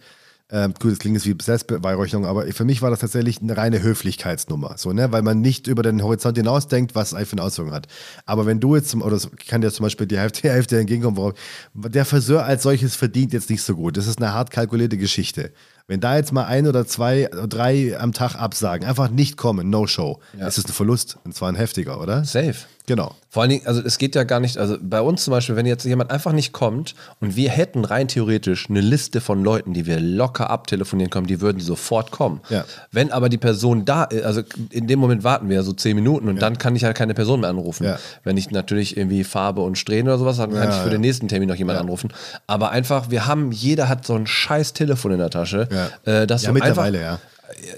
ähm, gut, das klingt jetzt wie Selbstbeweihräuchung, aber für mich war das tatsächlich eine reine Höflichkeitsnummer, so, ne? weil man nicht über den Horizont hinausdenkt, was eigentlich für eine Auswirkung hat. Aber wenn du jetzt, zum, oder es kann dir zum Beispiel die Hälfte, die Hälfte entgegenkommen, warum, der Friseur als solches verdient jetzt nicht so gut. Das ist eine hart kalkulierte Geschichte. Wenn da jetzt mal ein oder zwei oder drei am Tag absagen, einfach nicht kommen, no show, Ja. ist es ein Verlust. Und zwar ein heftiger, oder? safe. Genau. Vor allen Dingen, also es geht ja gar nicht, also bei uns zum Beispiel, wenn jetzt jemand einfach nicht kommt und wir hätten rein theoretisch eine Liste von Leuten, die wir locker abtelefonieren können, die würden sofort kommen. Ja. Wenn aber die Person da ist, also in dem Moment warten wir ja so zehn Minuten und dann kann ich halt keine Person mehr anrufen. Ja. Wenn ich natürlich irgendwie Farbe und Strähnen oder sowas, dann kann Ja, ich für ja. den nächsten Termin noch jemanden anrufen. Aber einfach, wir haben, jeder hat so ein scheiß Telefon in der Tasche, Ja. äh, dass Ja, du einfach, mittlerweile, ja.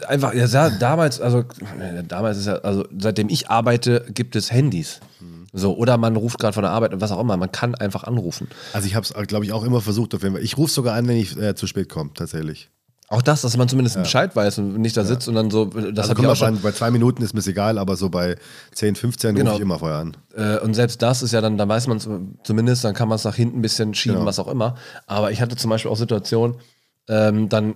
einfach, ja, damals, also äh, damals ist ja, also seitdem ich arbeite, gibt es Handys. So, oder man ruft gerade von der Arbeit und was auch immer, man kann einfach anrufen. Also ich habe es, glaube ich, auch immer versucht. Auf jeden Fall. Ich rufe sogar an, wenn ich äh, zu spät komme, tatsächlich. Auch das, dass man zumindest Bescheid weiß und nicht da sitzt und dann so, das Also hat kommt ja auch an, bei zwei Minuten ist mir egal, aber so bei 10, 15 Genau. rufe ich immer vorher an. äh, und selbst das ist ja dann, dann weiß man zumindest, dann kann man es nach hinten ein bisschen schieben, Genau. was auch immer. Aber ich hatte zum Beispiel auch Situationen, ähm, dann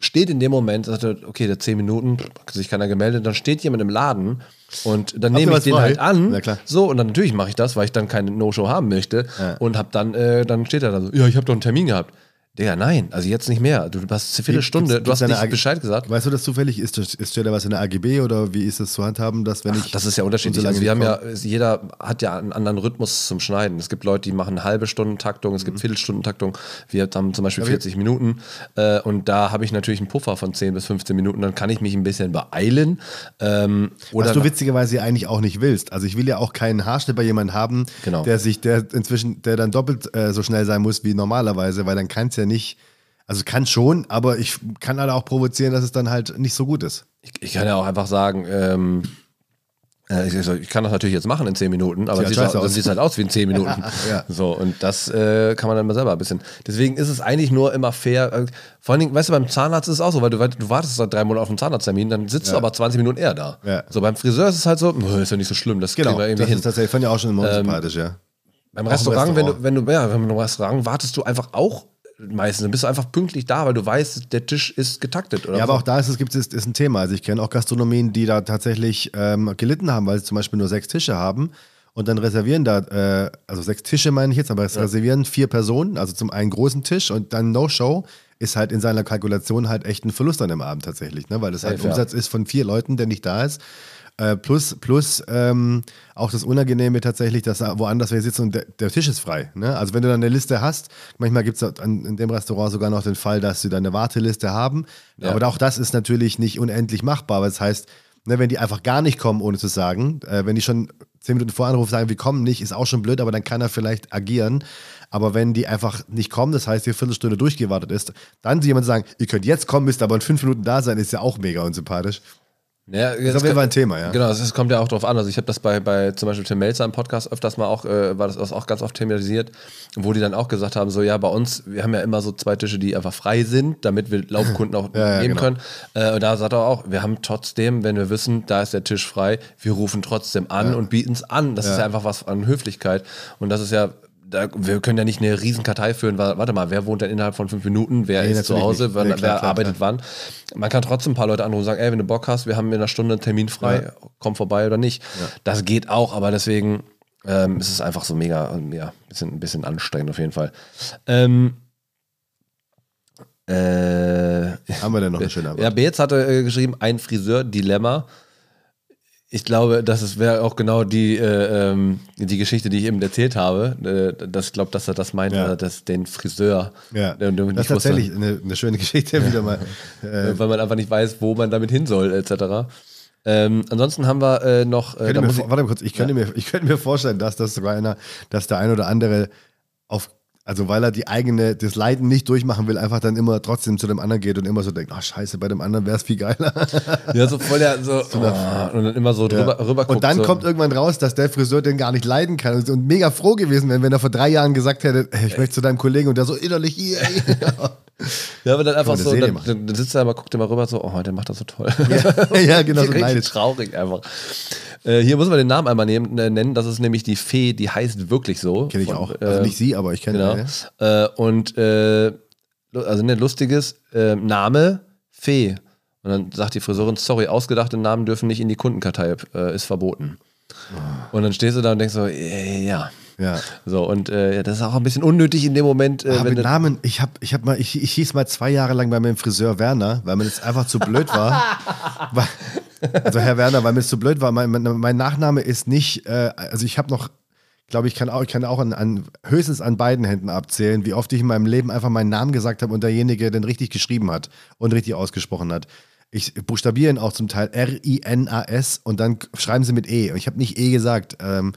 steht in dem Moment, sagte, okay, der 10 Minuten, hat sich keiner gemeldet, dann steht jemand im Laden und dann Habt nehme ich den frei? halt an. Klar. So, und dann natürlich mache ich das, weil ich dann keine No-Show haben möchte. Und hab dann, äh, dann steht er da so, ja, ich habe doch einen Termin gehabt. Digga, nein, also jetzt nicht mehr. Du hast eine Viertelstunde, Gibt's- du hast nicht AG Bescheid gesagt. Weißt du das zufällig? Ist, das- ist steht da was in der AGB oder wie ist es zu handhaben, dass wenn ich. Das ist ja unterschiedlich. so Also wir haben ja, jeder hat ja einen anderen Rhythmus zum Schneiden. Es gibt Leute, die machen eine halbe Stundentaktung, es gibt Mhm. Viertelstundentaktung. Wir haben zum Beispiel 40 Minuten äh, und da habe ich natürlich einen Puffer von 10 bis 15 Minuten. Dann kann ich mich ein bisschen beeilen. Ähm, oder was du witzigerweise eigentlich auch nicht willst. Also ich will ja auch keinen Haarschnitt bei jemandem haben, Genau. der sich, der inzwischen, der dann doppelt äh, so schnell sein muss wie normalerweise, weil dann kann es ja nicht. Also kann schon, aber ich kann halt auch provozieren, dass es dann halt nicht so gut ist. ich, ich kann ja auch einfach sagen, ähm, Äh, ich, so, ich kann das natürlich jetzt machen in 10 Minuten, aber Sieht halt, aus. sieht halt aus wie in 10 Minuten. Ja. So, und das äh, kann man dann mal selber ein bisschen. Deswegen ist es eigentlich nur immer fair. Äh, vor allen Dingen, weißt du, beim Zahnarzt ist es auch so, weil du, du wartest seit drei Monaten auf einen Zahnarzttermin, dann sitzt du aber 20 Minuten eher da. Ja. So, beim Friseur ist es halt so, "Nö, ist ja nicht so schlimm, das Genau, kriegen wir irgendwie das hin. ist tatsächlich, fand ich auch schon immer Ähm, sympathisch, ja. Beim im Restaurant, wenn du, Restaurant. wenn du, ja, wenn du im Restaurant wartest du einfach auch meistens, dann bist du einfach pünktlich da, weil du weißt, der Tisch ist getaktet. Oder Ja, aber so. auch da ist es gibt es ist ein Thema. Also ich kenne auch Gastronomien, die da tatsächlich ähm, gelitten haben, weil sie zum Beispiel nur sechs Tische haben und dann reservieren da, äh, also sechs Tische meine ich jetzt, aber es reservieren vier Personen, also zum einen großen Tisch und dann No-Show ist halt in seiner Kalkulation halt echt ein Verlust an dem Abend tatsächlich, ne? weil das halt ja. Umsatz ist von vier Leuten, der nicht da ist. Äh, plus plus ähm, auch das Unangenehme tatsächlich, dass da woanders wer sitzt und der, der Tisch ist frei. Ne? Also wenn du dann eine Liste hast, manchmal gibt es in dem Restaurant sogar noch den Fall, dass sie dann eine Warteliste haben. Ja. Aber auch das ist natürlich nicht unendlich machbar. weil Das heißt, ne, wenn die einfach gar nicht kommen, ohne zu sagen, äh, wenn die schon zehn Minuten vor Anruf sagen, wir kommen nicht, ist auch schon blöd, aber dann kann er vielleicht agieren. Aber wenn die einfach nicht kommen, das heißt, die Viertelstunde durchgewartet ist, dann jemand sagen, ihr könnt jetzt kommen, müsst aber in fünf Minuten da sein, ist ja auch mega unsympathisch. Ja, Das ist auf jeden Fall ein Thema, ja. Genau, ist, kommt ja auch drauf an. Also ich habe das bei, bei zum Beispiel Tim Melzer im Podcast öfters mal auch, äh, war das auch ganz oft thematisiert, wo die dann auch gesagt haben, so ja, bei uns, wir haben ja immer so zwei Tische, die einfach frei sind, damit wir Laufkunden auch Ja, ja, nehmen genau. können. Äh, und da sagt er auch, wir haben trotzdem, wenn wir wissen, da ist der Tisch frei, wir rufen trotzdem an und bieten es an. Das ist ja einfach was an Höflichkeit. Und das ist ja da, wir können ja nicht eine Riesenkartei führen, warte mal, wer wohnt denn innerhalb von fünf Minuten, wer Nee, ist zu Hause, wann, Nee, klar, wer klar, arbeitet wann. Man kann trotzdem ein paar Leute anrufen und sagen, ey, wenn du Bock hast, wir haben in einer Stunde einen Termin frei, komm vorbei oder nicht. Das geht auch, aber deswegen ähm, ist es einfach so mega, ja, bisschen, ein bisschen anstrengend auf jeden Fall. Ähm, äh, Haben wir denn noch eine schöne Antwort? ja, Beetz hatte äh, geschrieben, ein Friseur-Dilemma. Ich glaube, das wäre auch genau die, äh, ähm, die Geschichte, die ich eben erzählt habe. Äh, das, ich glaube, dass er das meinte, Ja. dass den Friseur. Ja, der- der das ist tatsächlich eine, eine schöne Geschichte wieder mal. Äh, weil man einfach nicht weiß, wo man damit hin soll, etc. Ähm, ansonsten haben wir äh, noch. Äh, mir, ich, warte mal kurz, ich könnte, mir, ich könnte mir vorstellen, dass das sogar einer, dass der ein oder andere auf, also weil er die eigene, das Leiden nicht durchmachen will, einfach dann immer trotzdem zu dem anderen geht und immer so denkt, ach scheiße, bei dem anderen wäre es viel geiler. ja, so voll der, so, oh, und dann immer so drüber, rüber und dann so. kommt irgendwann raus, dass der Friseur den gar nicht leiden kann und, und mega froh gewesen wäre, wenn er vor drei Jahren gesagt hätte, hey, ich möchte zu deinem Kollegen und der so innerlich, yeah, Ja, aber dann einfach so, dann, dann, dann sitzt er immer, guckt immer rüber, so, oh, der macht das so toll. ja, ja, genau so Richtig neidisch. traurig einfach. Äh, hier muss man den Namen einmal nehmen, äh, nennen. Das ist nämlich die Fee, die heißt wirklich so. Kenne ich Von, auch. äh, Also nicht sie, aber ich kenne Genau. Ja. Äh, und äh, also ne, lustiges äh, Name Fee. Und dann sagt die Friseurin, sorry, ausgedachte Namen dürfen nicht in die Kundenkartei, äh, ist verboten. Und dann stehst du da und denkst so, ja. Ja. So, und äh, das ist auch ein bisschen unnötig in dem Moment, äh, Ah, mit Namen, ich hab, ich hab mal, ich, ich hieß mal zwei Jahre lang bei meinem Friseur Werner, weil mir das einfach zu blöd war. Also Herr Werner, weil mir das zu blöd war. Mein, mein, mein Nachname ist nicht, äh, also ich habe noch, glaube ich, kann auch, ich kann auch an, an höchstens an beiden Händen abzählen, wie oft ich in meinem Leben einfach meinen Namen gesagt habe und derjenige den richtig geschrieben hat und richtig ausgesprochen hat. Ich buchstabiere ihn auch zum Teil R-I-N-A-S und dann schreiben sie mit E. Und ich habe nicht E gesagt. Ähm,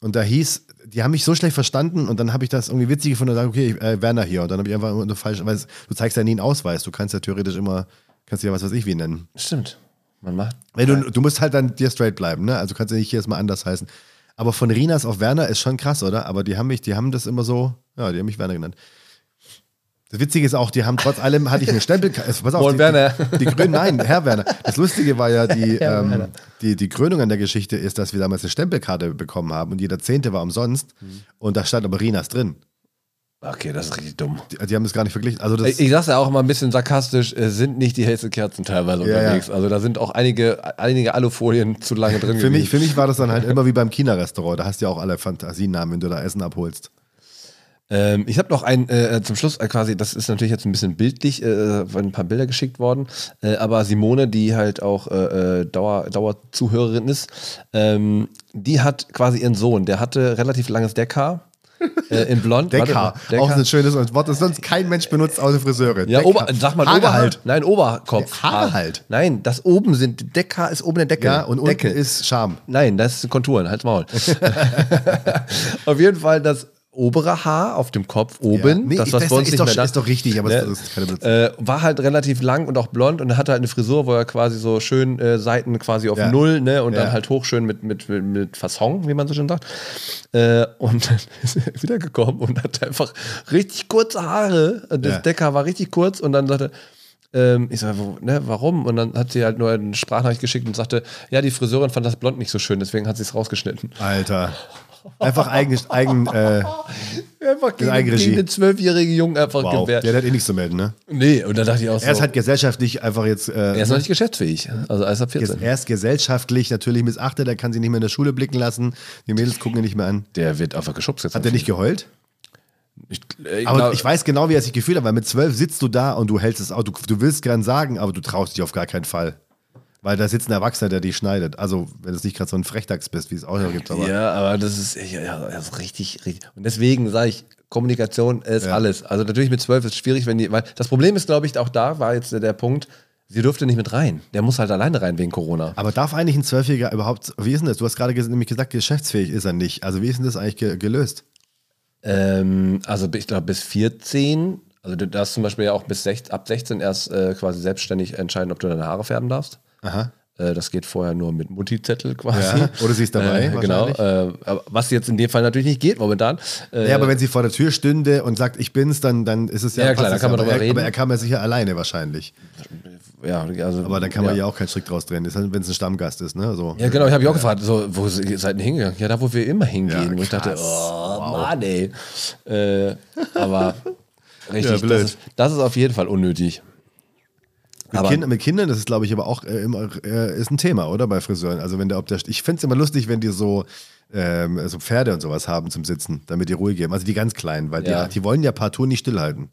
und da hieß, die haben mich so schlecht verstanden und dann habe ich das irgendwie witzig gefunden und gesagt, okay, äh, Werner hier. Und dann habe ich einfach nur falsch, weil du zeigst ja nie einen Ausweis. Du kannst ja theoretisch immer, kannst ja was weiß ich wie nennen. Stimmt. Man macht. Wenn du, du musst halt dann dir straight bleiben, ne? Also kannst du nicht jedes Mal anders heißen. Aber von Rinas auf Werner ist schon krass, oder? Aber die haben mich, die haben das immer so, ja, die haben mich Werner genannt. Das Witzige ist auch, die haben trotz allem, hatte ich eine Stempelkarte. Pass auf, Moin, die, Werner. Die, die Grün, nein, Herr Werner. Das Lustige war ja, die, ähm, die, die Krönung an der Geschichte ist, dass wir damals eine Stempelkarte bekommen haben und jeder Zehnte war umsonst. Und da stand aber Rinas drin. Okay, das ist richtig dumm. Die, die haben das gar nicht verglichen. Also das, Ich, sag's ja auch immer ein bisschen sarkastisch, es sind nicht die hellsten Kerzen teilweise Ja, unterwegs. Also da sind auch einige, einige Alufolien zu lange drin für, mich, für mich war das dann halt immer wie beim China-Restaurant. Da hast du ja auch alle Fantasienamen, wenn du da Essen abholst. Ähm, ich habe noch ein, äh, zum Schluss äh, quasi, das ist natürlich jetzt ein bisschen bildlich, äh, ein paar Bilder geschickt worden, äh, aber Simone, die halt auch äh, äh, Dauer, Dauerzuhörerin ist, ähm, die hat quasi ihren Sohn, der hatte relativ langes Deckhaar. Äh, in blond. Deckhaar. Auch ein schönes Wort, das sonst kein Mensch benutzt, außer Friseure. Ja, Deckhaar. Ober, sag mal Haare Oberhaar. halt. Nein, Oberkopf. Haare Ah. halt. Nein, das oben sind, Deckhaar ist oben der Deckel. Ja, und Deckel. unten ist Scham. Nein, das sind Konturen, halt's Maul. Auf jeden Fall, das obere Haar auf dem Kopf oben, Nee, das was uns ist nicht doch- mehr ist doch richtig, aber Ne? das ist keine Blitz. äh, war halt relativ lang und auch blond und er hatte halt eine Frisur, wo er quasi so schön äh, Seiten quasi auf Ja. Null, ne, und Ja. dann halt hochschön mit, mit, mit, mit Fasson, wie man so schön sagt. Äh, und dann ist er wiedergekommen und hat einfach richtig kurze Haare. Das Ja. Decker war richtig kurz und dann sagte, ähm, ich sage, wo, ne, warum? Und dann hat sie halt nur eine Sprachnachricht geschickt und sagte, ja, die Friseurin fand das Blond nicht so schön, deswegen hat sie es rausgeschnitten. Alter. Einfach eigen, eigen äh, Einfach gegen, Eigenregie. gegen den zwölfjährigen Jungen einfach wow. gewehrt. Der hat eh nichts zu melden, ne? Nee, und da dachte ich auch so, Er ist halt gesellschaftlich einfach jetzt. Äh, er ist noch nicht geschäftsfähig. Also er ist ab 14. er ist gesellschaftlich natürlich missachtet, er kann sich nicht mehr in der Schule blicken lassen. Die Mädels gucken ihn nicht mehr an. Der wird einfach geschubst jetzt. Hat er nicht geheult? Ich, äh, Aber glaub- ich weiß genau, wie er sich gefühlt hat, weil mit zwölf sitzt du da und du hältst es auch. Du, du willst gern sagen, aber du traust dich auf gar keinen Fall. Weil da sitzt ein Erwachsener, der dich schneidet. Also, wenn es nicht gerade so ein Frechdachs bist, wie es auch noch gibt. Aber ja, aber das ist, ja, das ist richtig, richtig. Und deswegen sage ich, Kommunikation ist Ja. alles. Also natürlich mit zwölf ist es schwierig, wenn die, weil das Problem ist, glaube ich, auch da war jetzt der Punkt, sie durfte nicht mit rein. Der muss halt alleine rein wegen Corona. Aber darf eigentlich ein Zwölfjähriger überhaupt, wie ist denn das? Du hast gerade nämlich gesagt, geschäftsfähig ist er nicht. Also wie ist denn das eigentlich ge gelöst? Ähm, also ich glaube bis 14, also du darfst zum Beispiel ja auch bis sech, ab 16 erst äh, quasi selbstständig entscheiden, ob du deine Haare färben darfst. Aha. Äh, das geht vorher nur mit Mutti-Zettel quasi. Ja, oder sie ist dabei, Äh, genau. Äh, was jetzt in dem Fall natürlich nicht geht momentan. Äh, Ja, aber wenn sie vor der Tür stünde und sagt, ich bin's, dann, dann ist es ja. Ja, klar, da kann man ja. drüber aber er, reden. Aber er kam ja sicher alleine wahrscheinlich. ja, also, Aber dann kann man ja, auch keinen Strick draus drehen, wenn es ein Stammgast ist, ne? So. Ja, genau, ich habe mich auch gefragt, so, wo seid ihr hingegangen? Ja, da, wo wir immer hingehen. Ja, und ich dachte, oh, Mann, ey. Äh, aber richtig, Ja, blöd. das, ist, das ist auf jeden Fall unnötig. Mit, kind, mit Kindern, das ist, glaube ich, aber auch äh, immer äh, ist ein Thema, oder? Bei Friseuren. Also wenn der, ob der, ich fände es immer lustig, wenn die so, ähm, so Pferde und sowas haben zum Sitzen, damit die Ruhe geben. Also die ganz kleinen, weil Ja. die, die wollen ja partout nicht stillhalten.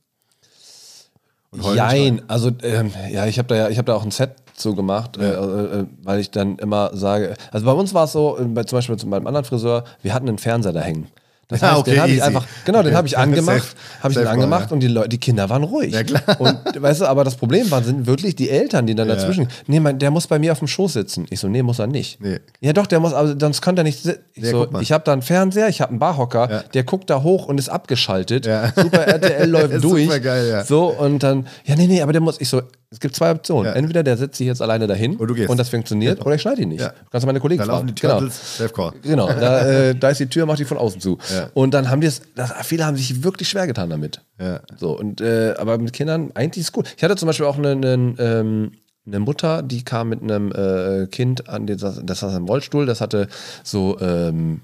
Jein, also ähm, ja, ich habe da ja, ich habe da auch ein Set so gemacht, äh, äh, weil ich dann immer sage, also bei uns war es so, äh, bei, zum Beispiel zu meinem anderen Friseur, wir hatten einen Fernseher da hängen. Das Ah, heißt, okay, den habe ich einfach, genau, den habe ich angemacht, habe ich den angemacht ja. und die Leute, die Kinder waren ruhig. Ja, klar. Und weißt du, aber das Problem waren sind wirklich die Eltern, die dann Ja. dazwischen, nee, mein, der muss bei mir auf dem Schoß sitzen. Ich so, nee, muss er nicht. Nee. Ja, doch, der muss, aber sonst kann der nicht sitzen. Ich Ja, so, ich habe da einen Fernseher, ich habe einen Barhocker, Ja. der guckt da hoch und ist abgeschaltet. Ja. Super RTL läuft durch. supergeil, ja. So, und dann, ja, nee, nee, aber der muss, ich so, es gibt zwei Optionen. Ja. Entweder der setzt sich jetzt alleine dahin Und das funktioniert, oder ich schneide ihn nicht. Ja. Du kannst meine Kollegen Da fragen. die Genau. Turtles. Genau, da, äh, da ist die Tür, macht die von außen zu. Ja. Und dann haben die es, viele haben sich wirklich schwer getan damit. Ja. So, und, äh, aber mit Kindern, eigentlich ist gut. Ich hatte zum Beispiel auch eine, eine, ähm, eine Mutter, die kam mit einem äh, Kind an, das, das saß im Rollstuhl, das hatte so, ähm,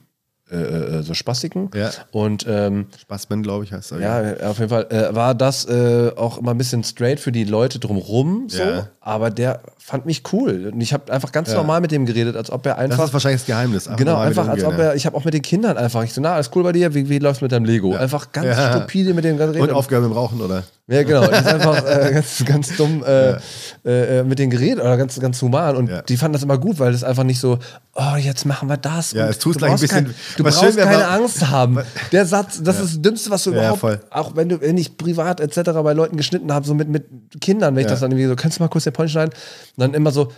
äh, äh, so Spastiken. Ja. Und ähm, Spaßman, glaube ich, heißt er. ja, auf jeden Fall äh, war das äh, auch immer ein bisschen straight für die Leute drumrum, so, Ja. Aber der fand mich cool. Und ich habe einfach ganz Ja. normal mit dem geredet, als ob er Das einfach ist wahrscheinlich das Geheimnis. Genau, normal mit einfach als ob er, ich habe auch mit den Kindern einfach, ich so, na, alles cool bei dir, wie, wie läuft's mit deinem Lego? Einfach ganz Ja. stupide mit dem ja. Und mit dem Rauchen, oder? Ja, genau, ich ist einfach äh, ganz, ganz dumm äh, äh, mit denen geredet oder ganz, ganz human und Ja. die fanden das immer gut, weil das einfach nicht so, oh, jetzt machen wir das. Ja, es tut du gleich ein bisschen- Kein, du brauchst schön keine war- Angst haben. Der Satz, das ist das Dümmste, was du Ja, überhaupt, auch wenn du, wenn ich privat etc. bei Leuten geschnitten habe, so mit, mit Kindern, wenn ich Ja. das dann irgendwie so, kannst du mal kurz den Point schneiden? Und dann immer so,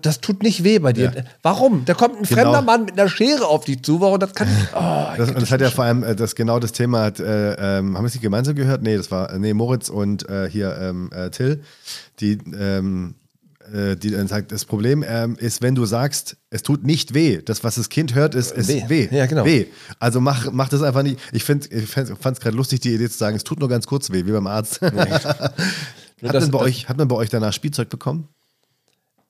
das tut nicht weh bei dir. Ja. Warum? Da kommt ein Genau. fremder Mann mit einer Schere auf dich zu, warum das kann ich. Oh, Das, und das hat ja vor allem, äh, das genau das Thema hat, äh, ähm, haben wir es nicht gemeinsam gehört? Nee, das war, nee, Moritz und äh, hier ähm, äh, Till, die, ähm, äh, die dann sagt, das Problem ähm, ist, wenn du sagst, es tut nicht weh, das, was das Kind hört, ist, ist Weh. weh. Ja, genau. Weh. Also mach, mach das einfach nicht. Ich, find- ich fand es gerade lustig, die Idee zu sagen, es tut nur ganz kurz weh, wie beim Arzt. hat, das- man bei das- euch, hat man bei euch danach Spielzeug bekommen?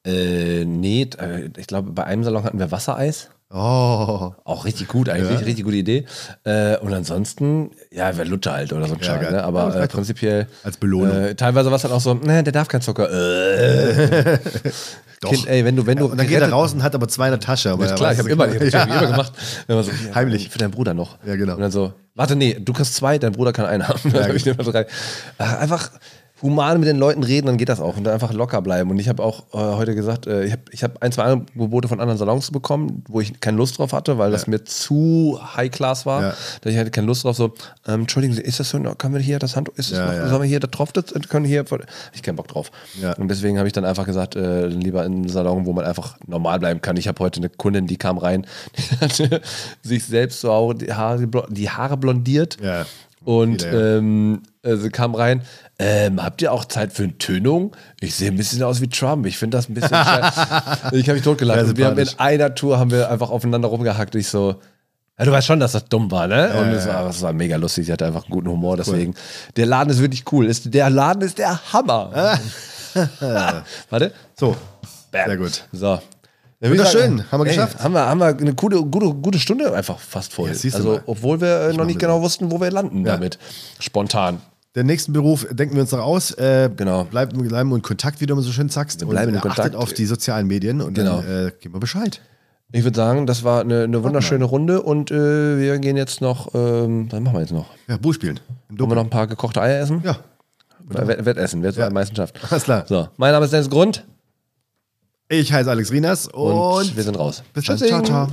Äh, nee, äh, ich glaube, bei einem Salon hatten wir Wassereis. Oh, Auch richtig gut eigentlich, Ja. richtig gute Idee. Äh, und ansonsten, ja, wäre Luther halt oder so ein Ja, Scheiß, ne? Ja, Aber äh, prinzipiell. Als Belohnung. Äh, teilweise war es dann auch so, ne, der darf kein Zucker. Äh. Doch. Kind, ey, wenn du, wenn du. und dann geht er raus und hat aber zwei in der Tasche. Aber Ja, er klar, ich habe immer, ich hab Ja. immer gemacht. So, Heimlich. Für deinen Bruder noch. Ja, genau. Und dann so, warte, nee, du kriegst zwei, dein Bruder kann einen haben. Dann hab ich immer drei. Äh, Einfach, human mit den Leuten reden, dann geht das auch und dann einfach locker bleiben. Und ich habe auch äh, heute gesagt, äh, ich habe ich hab ein, zwei Angebote von anderen Salons bekommen, wo ich keine Lust drauf hatte, weil das mir zu high class war. Ja. Da ich hatte keine Lust drauf, so, ähm, entschuldigen Sie, ist das so, können wir hier das Handtuch, ist das Ja, noch, ja. sollen wir hier da drauf, das, können hier, ich keinen Bock drauf. Ja. Und deswegen habe ich dann einfach gesagt, äh, lieber in einen Salon, wo man einfach normal bleiben kann. Ich habe heute eine Kundin, die kam rein, die hatte sich selbst so auch die Haare, die Haare blondiert. Ja. Und ja. ähm, äh, sie kam rein, ähm, habt ihr auch Zeit für eine Tönung? Ich sehe ein bisschen aus wie Trump. Ich finde das ein bisschen scheiße. Ich habe mich totgelacht. Wir haben in einer Tour haben wir einfach aufeinander rumgehackt. Ich so, ja, du weißt schon, dass das dumm war, ne? Und es ja. war, es war mega lustig. Sie hatte einfach einen guten Humor, deswegen. Der Laden ist wirklich cool. Ist, der Laden ist der Hammer. Warte. So, Bam. sehr gut. So. Wunderschön. Haben wir geschafft. Haben wir, haben wir eine gute, gute, gute Stunde einfach fast voll. Ja, also, obwohl wir äh, noch nicht genau wussten, wo wir landen Ja. damit. Spontan. Den nächsten Beruf denken wir uns noch aus. Äh, Genau. Bleiben, bleiben in Kontakt, wie du immer so schön sagst. Wir bleiben und in achtet Kontakt. auf die sozialen Medien und Genau. dann äh, geben wir Bescheid. Ich würde sagen, das war eine, eine wunderschöne Runde und äh, wir gehen jetzt noch, ähm, was machen wir jetzt noch? Ja, Buch spielen. Wollen wir noch ein paar gekochte Eier essen? Ja, Wett- Wettessen, wer es Ja. am meisten schafft. alles klar. So, mein Name ist Dennis Grund Ich heiße Alex Rinas und, und, wir sind raus. bis dann. Ciao, ciao.